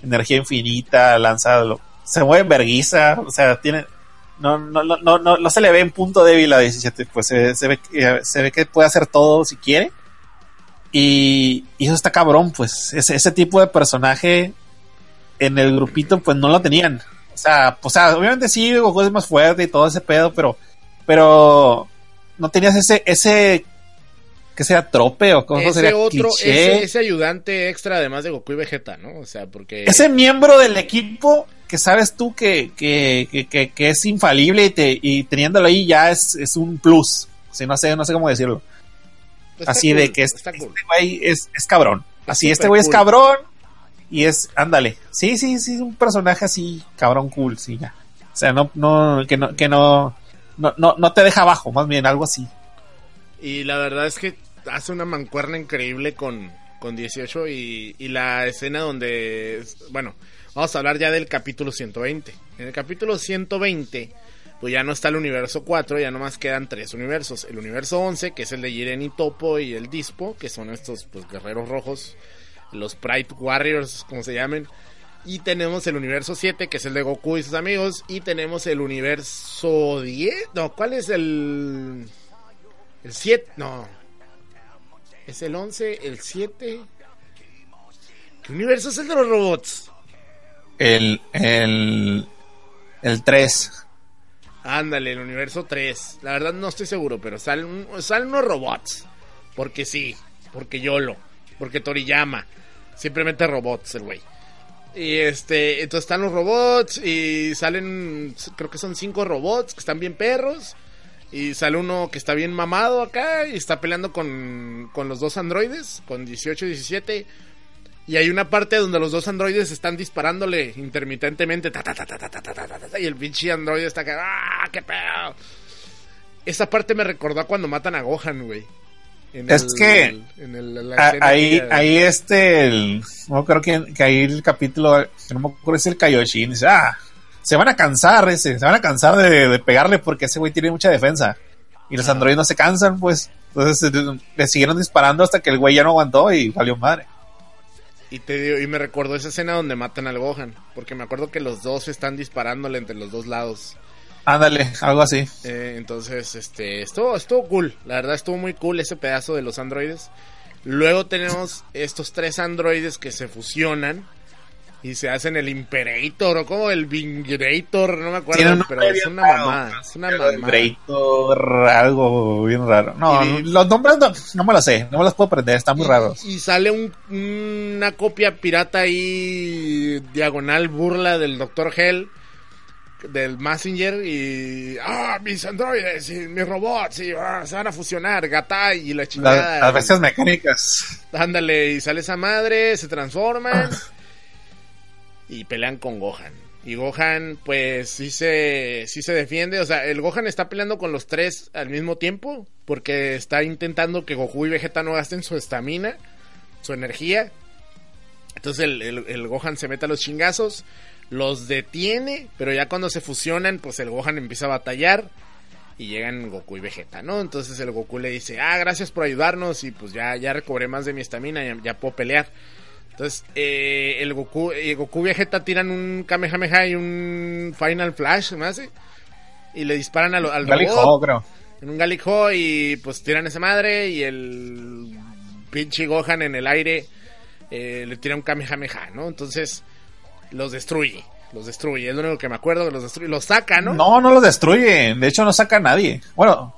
energía infinita, lanza, se mueve en verguiza. O sea, tiene. No, no, no, no, no, se le ve en punto débil a 17. Pues se, se ve, se ve que puede hacer todo si quiere. Y, y eso está cabrón, pues. Ese, ese tipo de personaje en el grupito, pues no lo tenían. O sea, pues, o sea, obviamente sí, Goku es más fuerte y todo ese pedo, pero, pero no tenías ese, ese, que sea trope o cómo Ese sería otro, ese, ese ayudante extra además de Goku y Vegeta, ¿no? O sea, porque... Ese miembro del equipo que sabes tú que, que, que, que- que es infalible y, te, y teniéndolo ahí ya es, es un plus. O sea, no sé, no sé cómo decirlo. Está Así cool, de que es- este cool. güey es, es cabrón. Así, este güey es cabrón y es, ándale. Sí, sí, sí, un personaje así, cabrón cool, sí, ya. O sea, no, no, que no, que no, no, no, no te deja abajo, más bien, algo así. Y la verdad es que hace una mancuerna increíble con, con 18 y, y la escena donde, bueno, vamos a hablar ya del capítulo 120. En el capítulo 120, pues ya no está el universo 4, ya nomás quedan tres universos. El universo 11, que es el de Jiren y Topo y el Dispo, que son estos pues guerreros rojos, los Pride Warriors, como se llamen. Y tenemos el universo 7, que es el de Goku y sus amigos. Y tenemos el universo 10. No, ¿cuál es el... El 7, no. Es el 11, el 7. ¿Qué universo es el de los robots? El, el, el 3. Ándale, el universo 3. La verdad no estoy seguro, pero salen, salen unos robots. Porque sí, porque YOLO, porque Toriyama. Simplemente robots el güey. Y este, entonces están los robots y salen, creo que son cinco robots que están bien perros. Y sale uno que está bien mamado acá y está peleando con, con los dos androides, con 18 y 17. Y hay una parte donde los dos androides están disparándole intermitentemente. Ta, ta, ta, y el pinche androide está acá. ¡Ah, qué pedo! Esa parte me recordó a cuando matan a Gohan, güey. Es que en el, la ahí, ahí este, no creo que, que, ahí el capítulo, no me acuerdo es el Kaioshin, dice, ah, se van a cansar, ese, se van a cansar de, pegarle porque ese güey tiene mucha defensa. Y los androides no se cansan, pues. Entonces le siguieron disparando hasta que el güey ya no aguantó y valió madre. Y te digo, y me recordó esa escena donde matan al Gohan. Porque me acuerdo que los dos están disparándole entre los dos lados. Ándale, algo así. Eh, entonces, este, estuvo, estuvo cool. La verdad estuvo muy cool ese pedazo de los androides. Luego tenemos estos tres androides que se fusionan y se hacen el Imperator o como el Vingerator, no me acuerdo, pero es una raro, mamá, es una mamá. Breator, algo bien raro. No, Y- los nombres no, no me los sé, no me los puedo aprender, están muy Y- raros. Y sale un- una copia pirata ahí, diagonal burla del Dr. Hell, del Messenger, y. ¡Ah, mis androides! Y mis robots! Y ah, se van a fusionar, Gatai y la chingada. Las bestias mecánicas. Ándale, y sale esa madre, se transforman. y pelean con Gohan. Y Gohan, pues sí se, sí se defiende. O sea, el Gohan está peleando con los tres al mismo tiempo. Porque está intentando que Goku y Vegeta no gasten su estamina, su energía. Entonces el, el- Gohan se mete a los chingazos, los detiene, pero ya cuando se fusionan, pues el Gohan empieza a batallar y llegan Goku y Vegeta, ¿no? Entonces el Goku le dice, ah, gracias por ayudarnos y pues ya, ya recobré más de mi estamina, ya, ya puedo pelear. Entonces eh, el Goku, eh, Goku y Vegeta tiran un Kamehameha y un Final Flash, ¿me hace? Y le disparan al, al Galijo, robot creo. en un Galijo y pues tiran esa madre y el pinche Gohan en el aire eh, le tira un Kamehameha, ¿no? Entonces los destruye, los destruye, es lo único que me acuerdo que los destruye, los saca, ¿no? No, no los destruye. De hecho, no saca a nadie. Bueno,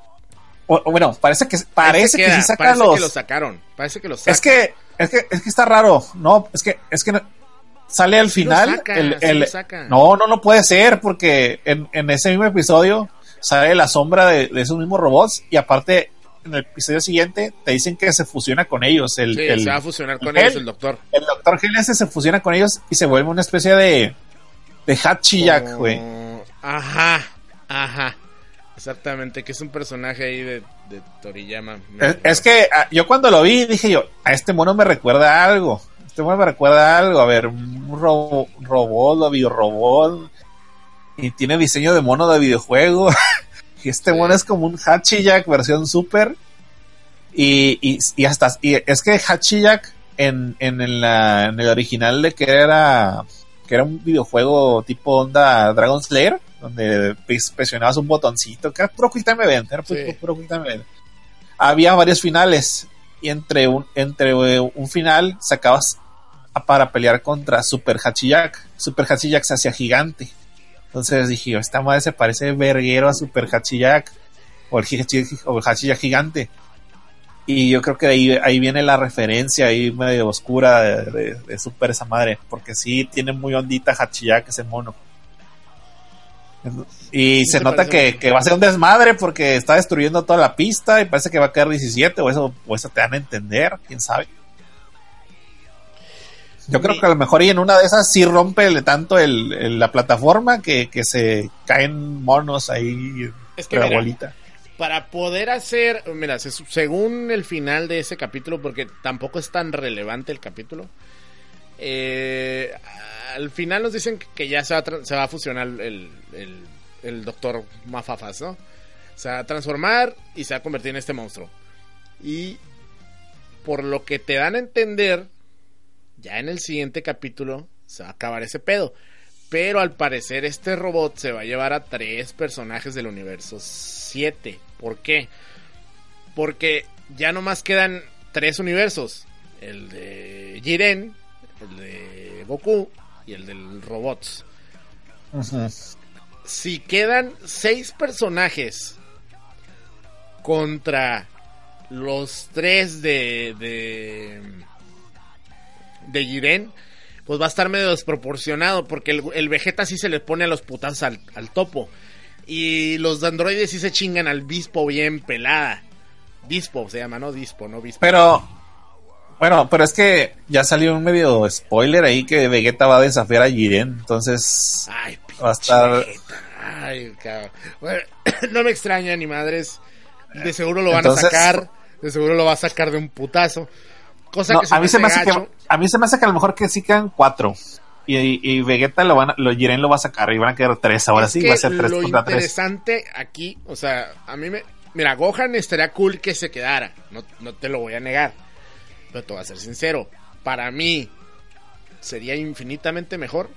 o- o bueno, parece que parece que sí saca parece los. que los sacaron, parece que los saca. es que es que es que está raro. No, es que es que no- sale al lo final saca, el, el- lo no, no, no puede ser porque en, en ese mismo episodio sale la sombra de, de esos mismos robots y aparte en el episodio siguiente te dicen que se fusiona con ellos el, Sí, el, se va a fusionar con el- ellos el doctor. el doctor Gil ese se fusiona con ellos y se vuelve una especie de de Hachiyak, Como- güey. Ajá, ajá. Exactamente, que es un personaje ahí de, de Toriyama. Es, es que ah, yo cuando lo vi dije yo, a este mono me recuerda a algo. Este mono me recuerda a algo. A ver, un ro- robot o biorobot. Y tiene diseño de mono de videojuego. y este mono es como un Hachiyak versión super. Y, y, y hasta. Y es que Hachiyak en, en, la- en el original de que era. Que era un videojuego tipo onda Dragon Slayer. Donde pres- presionabas un botoncito. Que era puro Quick Time Event. Era puro, Sí. puro Quick Time Event había varios finales y entre un entre un final sacabas para pelear contra Super Hachiyak. Super Hachiyak se hacía gigante. Entonces dije, esta madre se parece verguero a Super Hachiyak o el, o el Hachiyak gigante. Y yo creo que ahí, ahí viene la referencia ahí medio oscura de, de- de Super esa madre, porque sí tiene muy ondita Hachiyak ese mono. Y Sí se nota que, que va a ser un desmadre porque está destruyendo toda la pista y parece que va a caer 17 o eso, o eso te dan a entender, quién sabe. Yo creo que a lo mejor y en una de esas sí rompe tanto el, el- la plataforma que, que se caen monos ahí Es que la bolita. Para poder hacer, mira, se- según el final de ese capítulo, porque tampoco es tan relevante el capítulo, eh, al final nos dicen que ya se va a, fusionar el doctor Mafafas, ¿no? Se va a transformar y se va a convertir en este monstruo. Y por lo que te dan a entender, ya en el siguiente capítulo se va a acabar ese pedo. Pero al parecer este robot se va a llevar a tres personajes del universo 7. ¿Por qué? Porque ya nomás quedan tres universos. El de Jiren, el de Goku y el del robots. Si quedan seis personajes contra los tres de... de de Jiren, pues va a estar medio desproporcionado, porque el, el Vegeta sí se le pone a los putazos al, al topo. Y los androides sí se chingan al Bispo bien pelada. Bispo se llama, ¿no? Dispo, no Bispo. Pero, bueno, pero es que ya salió un medio spoiler ahí que Vegeta va a desafiar a Jiren, entonces Ay, va a estar... Vegeta. Ay, cabrón. Bueno, no me extraña ni madres. De seguro lo van Entonces- a sacar. De seguro lo va a sacar de un putazo. Cosa No, que se a mí se me hace que a mí se me hace que a lo mejor que sí quedan cuatro. Y, y, y Vegeta lo van a, lo Jiren lo va a sacar y van a quedar tres. Ahora Es sí va a ser tres lo contra tres. interesante aquí, o sea, a mí me... Mira, Gohan estaría cool que se quedara, no, no te lo voy a negar, pero te voy a ser sincero, para mí sería infinitamente mejor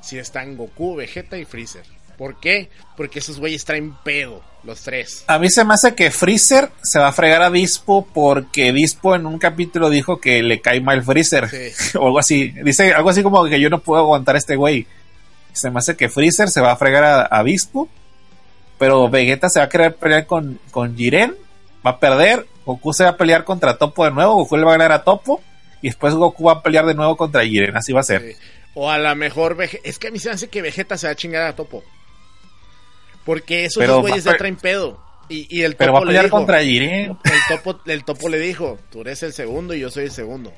si están Goku, Vegeta y Freezer. ¿Por qué? Porque esos güeyes traen pedo, los tres. A mí se me hace que Freezer se va a fregar a Dispo porque Dispo en un capítulo dijo que le cae mal Freezer. Sí. o algo así. Dice algo así como que yo no puedo aguantar a este güey. Se me hace que Freezer se va a fregar a, a Dispo. Pero Vegeta se va a querer pelear con, con Jiren. Va a perder. Goku se va a pelear contra Topo de nuevo. Goku le va a ganar a Topo. Y después Goku va a pelear de nuevo contra Jiren. Así va a ser. Sí. O a lo mejor Vegeta... Es que a mí se me hace que Vegeta se va a chingar a Topo. Porque esos Pero dos güeyes ya traen pedo. Y, y el Pero va a Topo le pelear dijo- contra Jiren. el topo, el topo le dijo, tú eres el segundo y yo soy el segundo.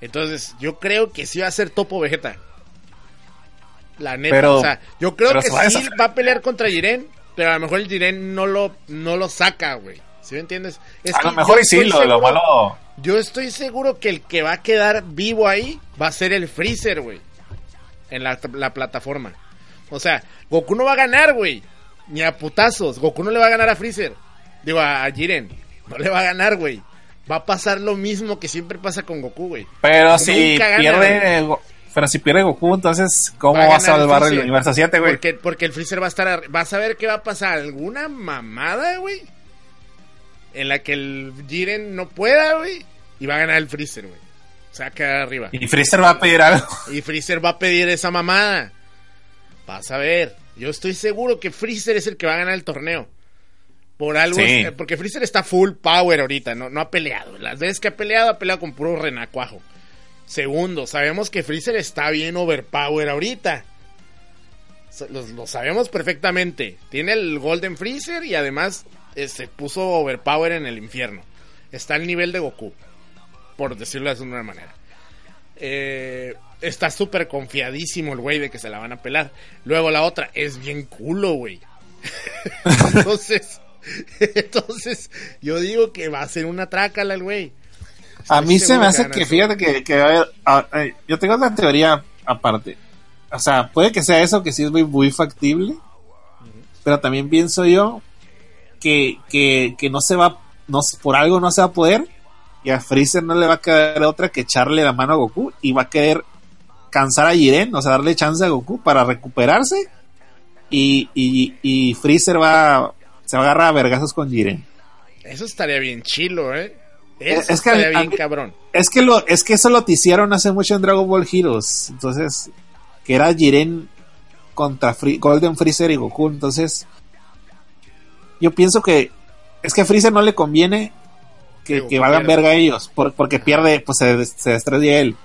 Entonces, yo creo que sí va a ser topo Vegeta. La neta, Pero- o sea, yo creo que sí va a pelear contra Jiren, pero a lo mejor el Jiren no lo, no lo saca, güey. ¿Sí me entiendes? Es A lo mejor sí, lo, lo seguro- malo. Yo estoy seguro que el que va a quedar vivo ahí va a ser el Freezer, güey. En la, la plataforma. O sea, Goku no va a ganar, güey. Ni a putazos. Goku no le va a ganar a Freezer. Digo, a, a Jiren. No le va a ganar, güey. Va a pasar lo mismo que siempre pasa con Goku, güey. Pero si gana, pierde. Pero si pierde Goku, entonces, ¿cómo Va a va el salvar el, Freezer. universo 7, güey? Porque, porque el Freezer va a estar. ar- Vas a ver qué va a pasar. ¿Alguna mamada, güey? En la que el Jiren no pueda, güey. Y va a ganar el Freezer, güey. Se va a quedar arriba. Y Freezer va a pedir algo. Y Freezer va a pedir esa mamada. Vas a ver. Yo estoy seguro que Freezer es el que va a ganar el torneo. Por algo. Sí. porque Freezer está full power ahorita. No, no ha peleado. Las veces que ha peleado, ha peleado con puro renacuajo. Segundo, sabemos que Freezer está bien overpower ahorita. Lo, lo sabemos perfectamente. Tiene el Golden Freezer y además se puso overpower en el infierno. Está al nivel de Goku. Por decirlo de una manera. eh, está súper confiadísimo el güey de que se la van a pelar. Luego la otra es bien culo, güey. entonces, entonces, yo digo que va a ser una trácala el güey. A mí se me hace que, fíjate que, que, a ver, a- a- yo tengo una teoría aparte. O sea, puede que sea eso, que sí es muy, muy factible. Pero también pienso yo que, que, que no se va, no, por algo no se va a poder. Y a Freezer no le va a quedar otra que echarle la mano a Goku. Y va a querer cansar a Jiren, o sea, darle chance a Goku para recuperarse. Y, y, y Freezer va, se va a agarrar a vergazos con Jiren. Eso estaría bien chilo, ¿eh? Eso Es que estaría a bien mí- cabrón. Es que lo, es que eso lo hicieron hace mucho en Dragon Ball Heroes. Entonces, que era Jiren contra Golden Freezer y Goku. Entonces, yo pienso que es que a Freezer no le conviene Que que, valgan verga ellos, por- porque pierde, pues se, se estrella él.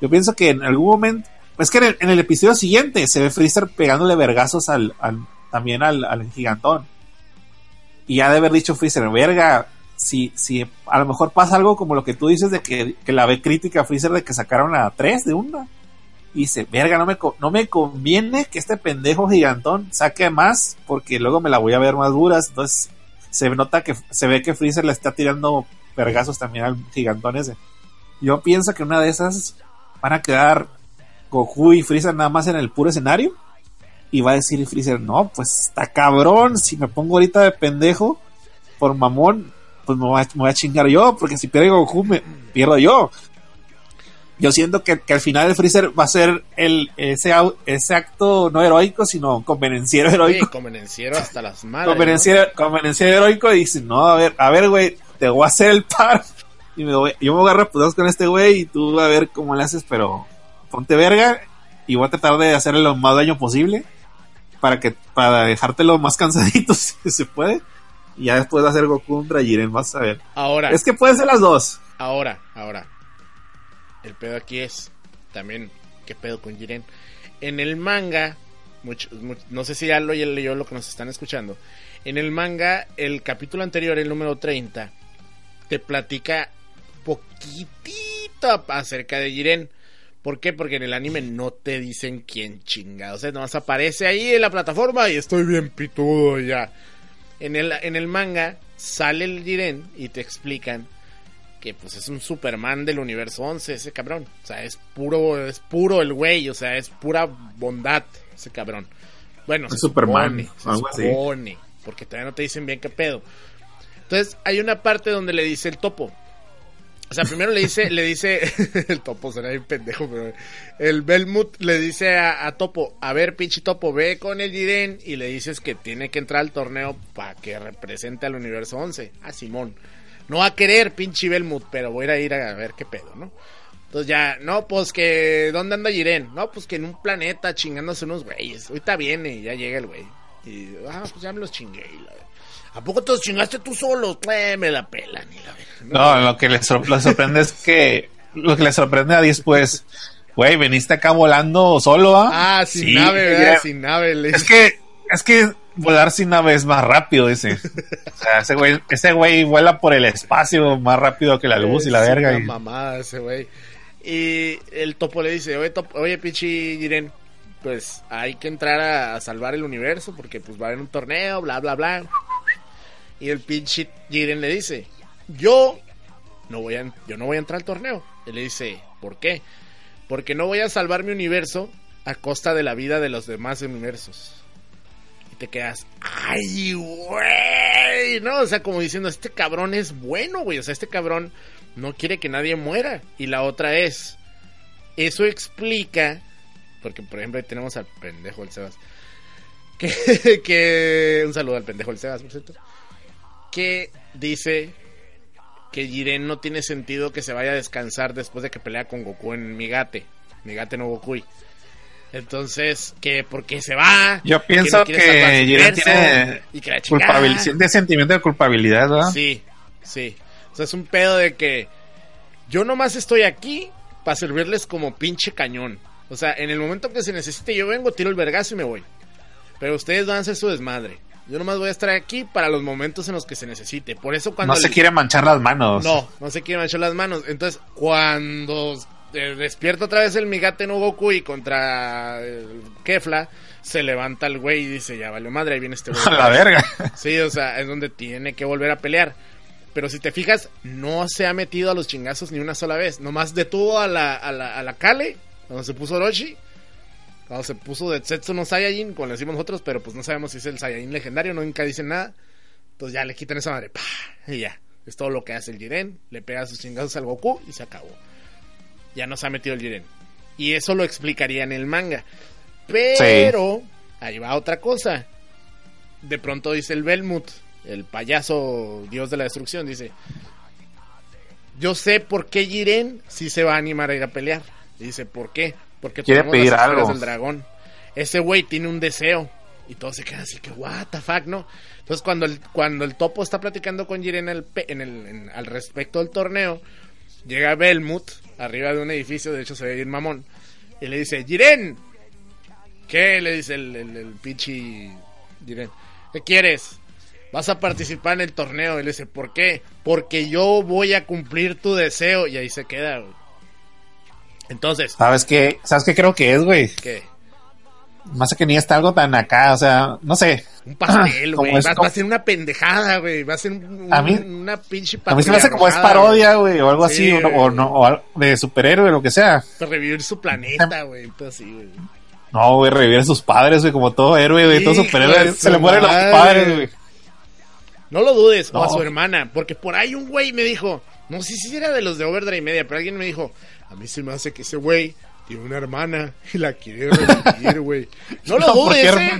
Yo pienso que en algún momento, es que en el, episodio siguiente se ve Freezer pegándole vergazos al, al- también al, al gigantón. Y ya de haber dicho Freezer, verga, si, si a lo mejor pasa algo como lo que tú dices de que, que la ve crítica a Freezer de que sacaron a tres de una. Y dice, verga, no me, no me conviene que este pendejo gigantón saque más porque luego me la voy a ver más duras. Entonces se nota que se ve que Freezer le está tirando vergazos también al gigantón ese. Yo pienso que una de esas van a quedar Goku y Freezer nada más en el puro escenario. Y va a decir Freezer, no, pues está cabrón, si me pongo ahorita de pendejo por mamón, pues me voy a, me voy a chingar yo, porque si pierde Goku, me pierdo yo. Yo siento que, que al final el Freezer va a ser el, ese, ese acto no heroico, sino convenenciero heroico. convenenciero hasta las madres. convenenciero, convenenciero heroico y dice, no, a ver, a ver, güey, te voy a hacer el par. Y me voy, yo me voy a agarrar con este güey y tú a ver cómo le haces, pero ponte verga y voy a tratar de hacerle lo más daño posible para que para dejártelo más cansadito si se puede. Y ya después de hacer Goku contra Jiren, vas a ver. Ahora, Es que pueden ser las dos. ahora, ahora. El pedo aquí es también, ¿qué pedo con Jiren? En el manga, mucho- much- no sé si ya lo leyó lo que nos están escuchando. En el manga, el capítulo anterior, el número 30, te platica poquitito acerca de Jiren. ¿Por qué? Porque en el anime no te dicen quién chingados es. Nomás aparece ahí en la plataforma y estoy bien pitudo ya. En el, en el manga sale el Jiren y te explican que pues es un Superman del universo 11 ese cabrón. O sea, es puro, es puro el güey, o sea, es pura bondad ese cabrón. Bueno, Es se Superman, supone, se supone, porque todavía no te dicen bien qué pedo. Entonces, hay una parte donde le dice el topo. O sea, primero le dice, le dice, el topo será bien pendejo, pero el Belmut le dice a, a Topo, a ver, pinche Topo, ve con el Jiren y le dices que tiene que entrar al torneo para que represente al universo 11. A Simón. No va a querer, pinche Belmut, pero voy a ir a ver qué pedo, ¿no? Entonces ya, no, pues que, ¿dónde anda Jiren? No, pues que en un planeta chingándose unos güeyes. Ahorita viene ya llega el güey. Y, ah, pues ya me los chingué. y la- ¿A poco te los chingaste tú solo? Eh, me la pelan y la. No, lo que le sor- lo sorprende es que lo que le sorprende a Diez pues, güey, veniste acá volando solo, ¿ah? Ah, sin Sí, nave, ¿verdad? Sin nave. le- Es que, es que volar sin nave es más rápido, dice. O sea, ese güey, ese güey vuela por el espacio más rápido que la luz y la Es verga. una y- mamada ese güey. Y el topo le dice, oye, Topo- oye pinche Jiren, pues hay que entrar a, a salvar el universo porque pues va a haber un torneo, bla, bla, bla. Y el pinche Jiren le dice, yo no voy a, yo no voy a entrar al torneo. Él le dice, ¿por qué? Porque no voy a salvar mi universo a costa de la vida de los demás universos. Y te quedas, ay, güey, no, o sea, como diciendo, este cabrón es bueno, güey, o sea, este cabrón no quiere que nadie muera. Y la otra es, eso explica, porque por ejemplo ahí tenemos al pendejo del Sebas, que, un saludo al pendejo del Sebas, por cierto, que dice que Jiren no tiene sentido que se vaya a descansar después de que pelea con Goku en Migate, Migate no Gokui. Entonces, que porque se va. Yo que pienso no que, su Jiren tiene y que la culpabilidad, sentimiento de culpabilidad, ¿verdad? Sí, sí. O sea, es un pedo de que yo nomás estoy aquí para servirles como pinche cañón. O sea, en el momento que se necesite yo vengo, tiro el vergazo y me voy. Pero ustedes van a hacer su desmadre. Yo nomás voy a estar aquí para los momentos en los que se necesite. Por eso cuando... No se quiere manchar las manos. No, no se quieren echar las manos. Entonces, cuando eh, despierta otra vez el Migate no Goku y contra el Kefla se levanta el güey y dice, ya vale madre, ahí viene este güey. A la verga. Sí, o sea, es donde tiene que volver a pelear. Pero si te fijas, no se ha metido a los chingazos ni una sola vez. Nomás detuvo a la, a la, a la Kale, cuando se puso Orochi. Cuando se puso de Zetsu no Saiyajin, como le decimos nosotros, pero pues no sabemos si es el Saiyajin legendario, nunca dicen nada. Entonces ya le quitan esa madre, ¡pah! y ya. Es todo lo que hace el Jiren. Le pega sus chingazos al Goku y se acabó. Ya no se ha metido el Jiren. Y eso lo explicaría en el manga. Pero, ahí va otra cosa. De pronto dice el Belmut, el payaso dios de la destrucción, dice: Yo sé por qué Jiren sí se va a animar a ir a pelear. Y dice: ¿Por qué? Porque Quiere pedir las algo. del dragón. Ese güey tiene un deseo. Y todos se quedan así que, what the fuck, ¿no? Entonces, cuando el, cuando el topo está platicando con Jiren en el, en- al respecto del torneo, llega Belmut arriba de un edificio, de hecho se ve bien mamón, y le dice, Jiren, ¿qué? Le dice el, el, el pinche Jiren, ¿qué quieres? Vas a participar en el torneo. Y le dice, ¿por qué? Porque yo voy a cumplir tu deseo. Y ahí se queda, güey. Entonces, ¿Sabes qué? ¿Sabes qué creo que es, güey? ¿qué? Más que ni está algo tan acá, o sea, no sé. Un pastel, güey. Va, como- va a ser una pendejada, güey. Va a ser un- A mí- una pinche A mí se me hace como es parodia, güey, o algo Sí, así, o, no, o de superhéroe, lo que sea. Para revivir su planeta, güey. Entonces, así, güey. No, güey, revivir a sus padres, güey, como todo héroe, güey, todo superhéroe. Se le mueren los padres, güey. No lo dudes, o a su hermana, porque por ahí un güey me dijo, no sé si era de los de Overdrive Media, pero alguien me dijo, a mí se me hace que ese güey tiene una hermana y la quiere revivir, güey. No lo No, ¿por dudes, eh.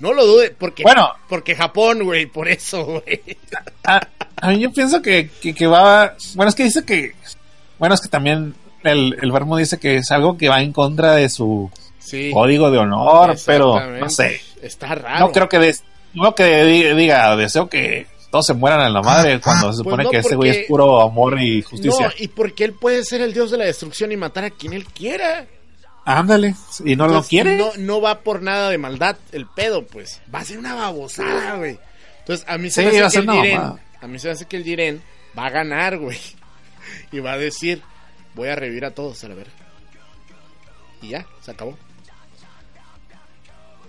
No lo dudes, porque, Bueno. porque Japón, güey, por eso, güey. A, a mí yo pienso que, que, que va. Bueno, es que dice que. Bueno, es que también el, el Vermo dice que es algo que va en contra de su Sí. código de honor, pero no sé. Está raro. No creo que des- no que di- diga, deseo que todos se mueran en la madre cuando se Pues supone no, que ese güey es puro amor y justicia. No, y porque él puede ser el dios de la destrucción y matar a quien él quiera. Ándale, y no lo quiere. No, no va por nada de maldad el pedo, pues. Va a ser una babosada, güey. Entonces, a mí se Sí, me a hace que el Jiren, a mí se me hace que el Jiren va a ganar, güey. Y va a decir, voy a revivir a todos a la verga. Y ya, se acabó.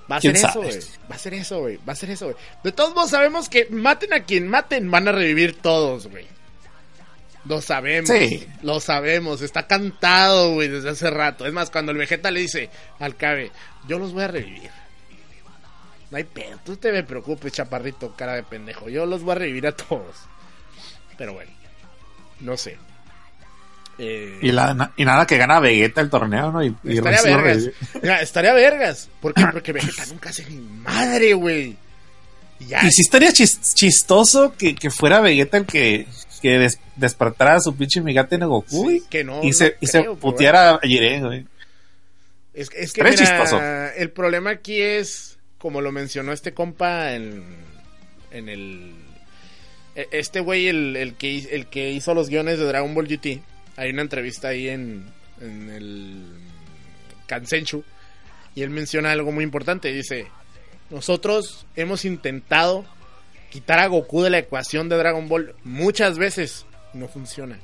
Va a ser ¿Quién eso, güey. Va a ser eso, güey. Va a ser eso, güey. De todos modos sabemos que maten a quien maten, van a revivir todos, güey. Lo sabemos. Sí. Lo sabemos. Está cantado, güey, desde hace rato. Es más, cuando el Vegeta le dice al Cabe, yo los voy a revivir. No hay pedo. Tú te me preocupes, chaparrito, cara de pendejo. Yo los voy a revivir a todos. Pero bueno. No sé. Eh, Y, la- y nada que gana Vegeta el torneo, ¿no? Y, estaría vergas. Mira, estaría vergas. ¿Por qué? Porque Vegeta nunca hace ni madre, güey. Y ya. Y sí estaría chis- chistoso que, que fuera Vegeta el que, que des- despertara a su pinche Migate en Goku Sí, güey, que no, y, se, no y se creo, puteara a Jiren, güey. Es, es que mira, chistoso. el problema aquí es, como lo mencionó este compa en, en el... e- Este güey, el, el, que, hi- el que hizo los guiones de Dragon Ball GT, hay una entrevista ahí en, en el Kansenchu, y él menciona algo muy importante, dice, nosotros hemos intentado quitar a Goku de la ecuación de Dragon Ball muchas veces, no funciona.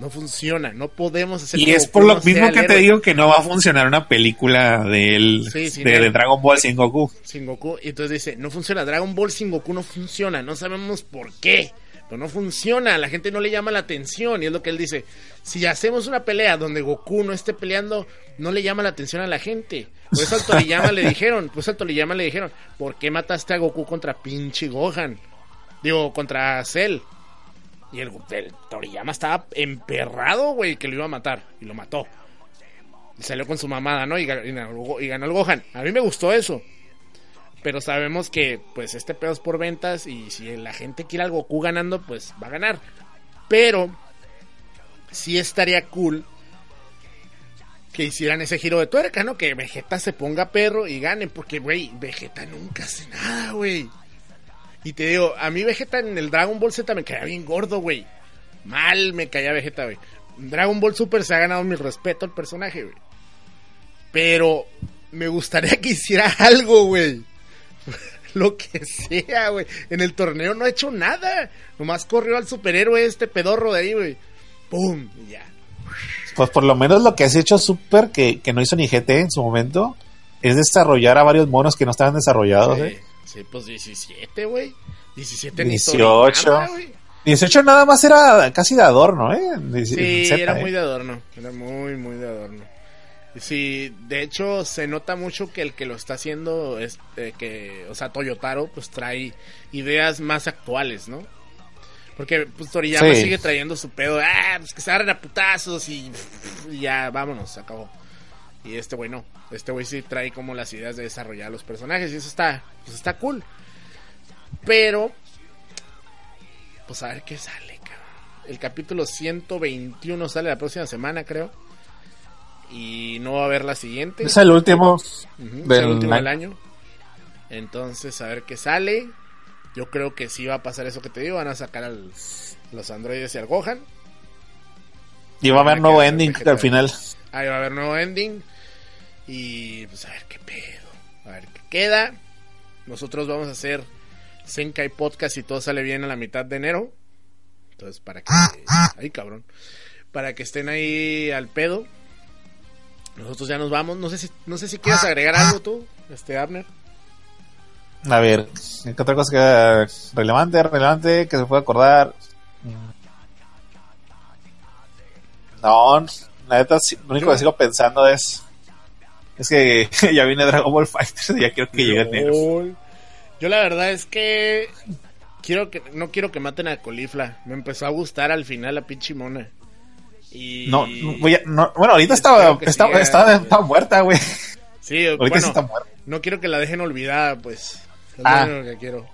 No funciona, no podemos hacer Y es Goku por lo no mismo que te digo que no va a funcionar una película de, él, Sí, sin de, él. de Dragon Ball sin Goku. sin Goku. Y entonces dice, no funciona, Dragon Ball sin Goku no funciona, no sabemos por qué. Pero no funciona, la gente no le llama la atención. Y es lo que él dice, si hacemos una pelea donde Goku no esté peleando, no le llama la atención a la gente. Por eso al Toriyama le dijeron, por eso al Toriyama le dijeron, ¿por qué mataste a Goku contra pinche Gohan? Digo, contra Cell. Y el, el Toriyama estaba emperrado, güey, que lo iba a matar. Y lo mató. Y salió con su mamada, ¿no? Y, y y ganó el Gohan. A mí me gustó eso. Pero sabemos que, pues, este pedo es por ventas. Y si la gente quiere al Goku ganando, pues va a ganar. Pero, sí estaría cool que hicieran ese giro de tuerca, ¿no? Que Vegeta se ponga perro y gane. Porque, güey, Vegeta nunca hace nada, güey. Y te digo, a mí Vegeta en el Dragon Ball Z me caía bien gordo, güey. Mal me caía Vegeta, güey. Dragon Ball Super se ha ganado mi respeto al personaje, güey. Pero me gustaría que hiciera algo, güey. Lo que sea, güey. En el torneo no ha hecho nada. Nomás corrió al superhéroe este pedorro de ahí, güey. ¡Pum! Y ya. pues por lo menos lo que has hecho súper que, que no hizo ni GT en su momento es desarrollar a varios monos que no estaban desarrollados. Sí, ¿eh? sí, pues 17, güey. 17 ni 18. Toriyama, güey. 18 nada más era casi de adorno, ¿eh? Sí, Z, era ¿eh? muy de adorno. Era muy, muy de adorno. Sí, de hecho se nota mucho que el que lo está haciendo es eh, que, o sea, Toyotaro pues trae ideas más actuales, ¿no? Porque pues Toriyama Sí. sigue trayendo su pedo, ah, pues que se agarren a putazos y, y ya, vámonos, se acabó. Y este güey no, este güey sí trae como las ideas de desarrollar los personajes y eso está, pues está cool. Pero, pues a ver qué sale, cabrón. El capítulo 121 sale la próxima semana, creo. Y no va a haber la siguiente. Es el último. Del el último del año. Entonces, a ver qué sale. Yo creo que sí va a pasar eso que te digo. Van a sacar al, los androides y al Gohan. Y va a haber nuevo ending al final. Ahí va a haber nuevo ending. Y pues a ver qué pedo. A ver qué queda. Nosotros vamos a hacer Senkai Podcast si todo sale bien a la mitad de enero. Entonces, para que. Ay, cabrón. Para que estén ahí al pedo. Nosotros ya nos vamos. No sé si, no sé si quieres agregar algo tú, este Abner. A ver, ¿qué otra cosa que relevante, relevante, que se pueda acordar? No, la neta, lo único que sigo pensando es. Es que ya viene Dragon Ball Fighters y ya quiero que llegue enero. Lol. Yo la verdad es que quiero que no quiero que maten a Colifla. Me empezó a gustar al final la pinche mona. Y No, no, voy a- no, bueno, ahorita estaba, estaba, siga, eh. estaba muerta, güey. sí, Ahorita bueno, sí está muerta. no quiero que la dejen olvidada, pues. Es Ah. lo que quiero.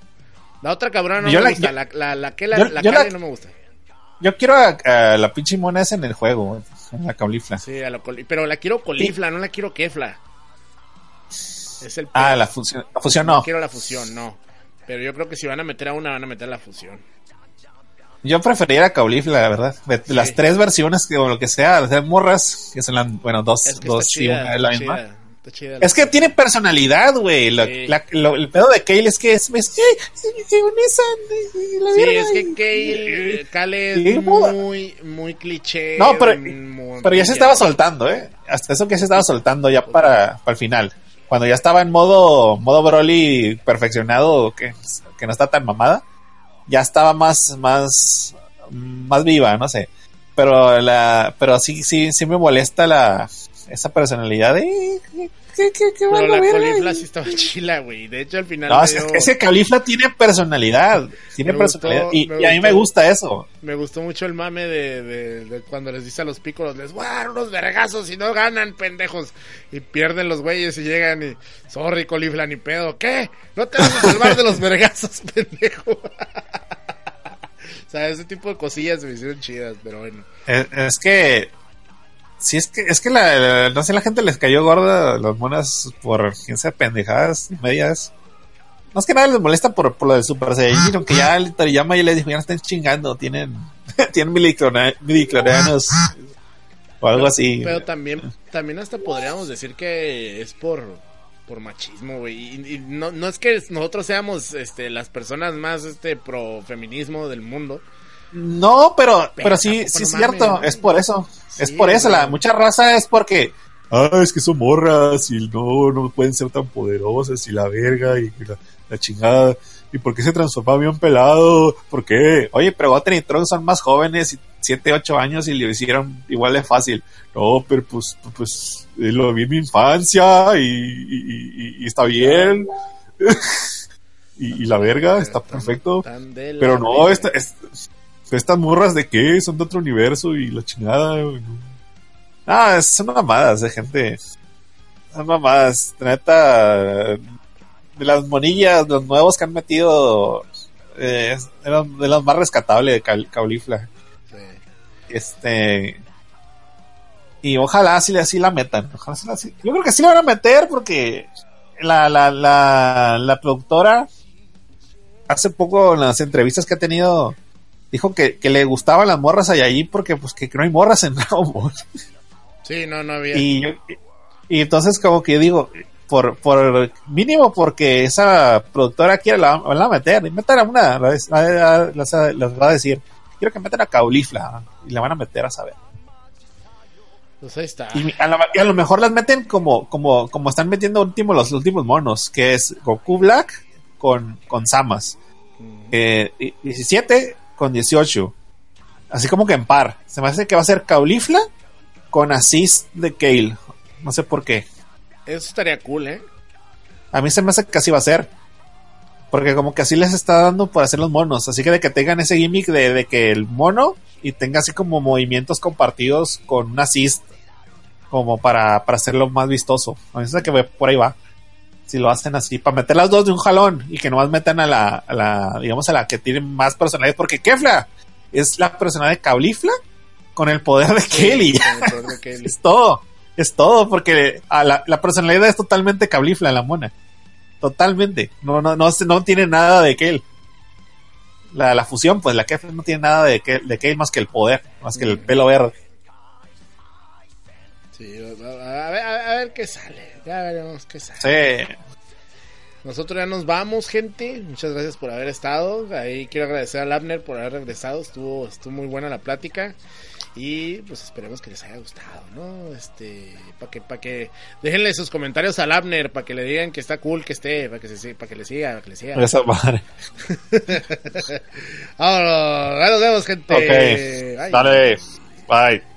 La otra cabrona no Yo me la- gusta, yo- la, la, la que la, yo- la yo la- no me gusta. Yo quiero a, a la pinche mona esa en el juego, en la caulifla. Sí, a la coli- pero la quiero Colifla, no la quiero Kefla. Es el Ah, la fusión, la fusión no. quiero la fusión, no. Pero yo creo que si van a meter a una, van a meter la fusión. Yo preferiría a Caulifla, la verdad. Las Sí. tres versiones, que, o lo que sea, de morras, que son las, bueno, dos, Es que dos y chida, una es la misma. chida, chida la- Es que tiene personalidad, güey. Sí. la- el pedo de Kale es que es, es que, la Sí, es que y- Kale, Kale Sí, es moda. muy, muy cliché. No, pero, pero ya se estaba soltando, ¿eh? Hasta eso que se estaba soltando ya para, para el final. Cuando ya estaba en modo, modo Broly perfeccionado, que, que no está tan mamada, ya estaba más, más, más viva, no sé. Pero la, pero sí, sí, sí me molesta la, esa personalidad de, "Eh, ¿qué, qué, qué la verga", Colifla y- sí estaba chila, güey. De hecho, al final. No, me es, dio- es que Califla tiene personalidad. Tiene Me personalidad. gustó, y, a mí me gusta eso. Me gustó mucho el mame de, de- de cuando les dice a los pícolos, les voy a dar unos vergazos y no ganan, pendejos. Y pierden los güeyes y llegan y, sorry, colifla, ni pedo. ¿Qué? ¿No te vas a salvar de los vergazos, pendejo? o sea, ese tipo de cosillas me hicieron chidas, pero bueno. Es, es que. Sí, es que, es que la, la- no sé, la gente les cayó gorda las monas por quién sabe pendejadas medias. Más que nada les molesta por, por lo del Super Saiyajin, aunque ya el Toriyama ya les dijo, ya no estén chingando, tienen, tienen midiclorianos o algo así. Pero también, también hasta podríamos decir que es por, por machismo, güey. Y, y no, no es que nosotros seamos este, las personas más este, pro feminismo del mundo. No, pero, Pero pero sí, sí no es cierto, es por eso, es por eso, la mucha raza es porque, ah, es que son morras y no, no pueden ser tan poderosas y la verga y la, la chingada, y por qué se transforma bien pelado, ¿por qué? Oye, pero Goten y Trunks son más jóvenes, 7, 8 años y lo hicieron igual de fácil, no, pero pues, pues, lo vi en mi infancia y, y, y- y está bien, y, y la verga, está perfecto. Pero no, verga. esta, es- estas morras de qué, son de otro universo y la chingada. güey. Ah, son mamadas de gente. Son mamadas, neta. De las monillas, los nuevos que han metido, eh, es de los, de los más rescatables de Cal- Caulifla. Sí. Este. Y ojalá así, así la metan. Ojalá Yo creo que sí la van a meter porque la, la, la, la productora hace poco en las entrevistas que ha tenido dijo que, que le gustaban las morras allá ahí porque pues que, que no hay morras en Dragon Ball. Sí, no, no había. Y, yo- y entonces como que yo digo, por, por mínimo porque esa productora quiere la, la meter, y metan a una, la- la- la- les va a decir, quiero que metan a Caulifla y la van a meter a saber. Pues ahí está. Y a, lo, y a lo mejor las meten como, como, como están metiendo último, los últimos monos, que es Goku Black con, con Samas. Eh, y- 17 con 18. Así como que en par. Se me hace que va a ser Caulifla con assist de Kale. No sé por qué. Eso estaría cool, ¿eh? A mí se me hace que así va a ser. Porque como que así les está dando por hacer los monos. Así que de que tengan ese gimmick de, de que el mono y tenga así como movimientos compartidos con un assist. Como para, para hacerlo más vistoso. A mí se me hace que por ahí va. Si lo hacen así. Para meter las dos de un jalón. Y que nomás metan a la, a la digamos a la que tiene más personalidad. Porque Kefla es la personalidad de Caulifla con el poder de Kelly. Con el poder de Kelly. Es todo. Es todo, porque a la, la personalidad es totalmente cablifla la mona. Totalmente. No, no, no, no tiene nada de Kale. La, la fusión, pues la Kefla no tiene nada de Kale, de Kale más que el poder, más que el pelo verde. Sí, a ver, a ver qué sale. Ya veremos qué sale. Sí. Nosotros ya nos vamos, gente. Muchas gracias por haber estado. Ahí quiero agradecer a Abner por haber regresado. Estuvo, estuvo muy buena la plática. Y pues esperemos que les haya gustado, ¿no? Este, para que, para que déjenle sus comentarios al Abner, para que le digan que está cool que esté, para que se, para que le siga, para que le siga. Esa madre. Vámonos, ya nos vemos, gente. Ok. Dale. Bye.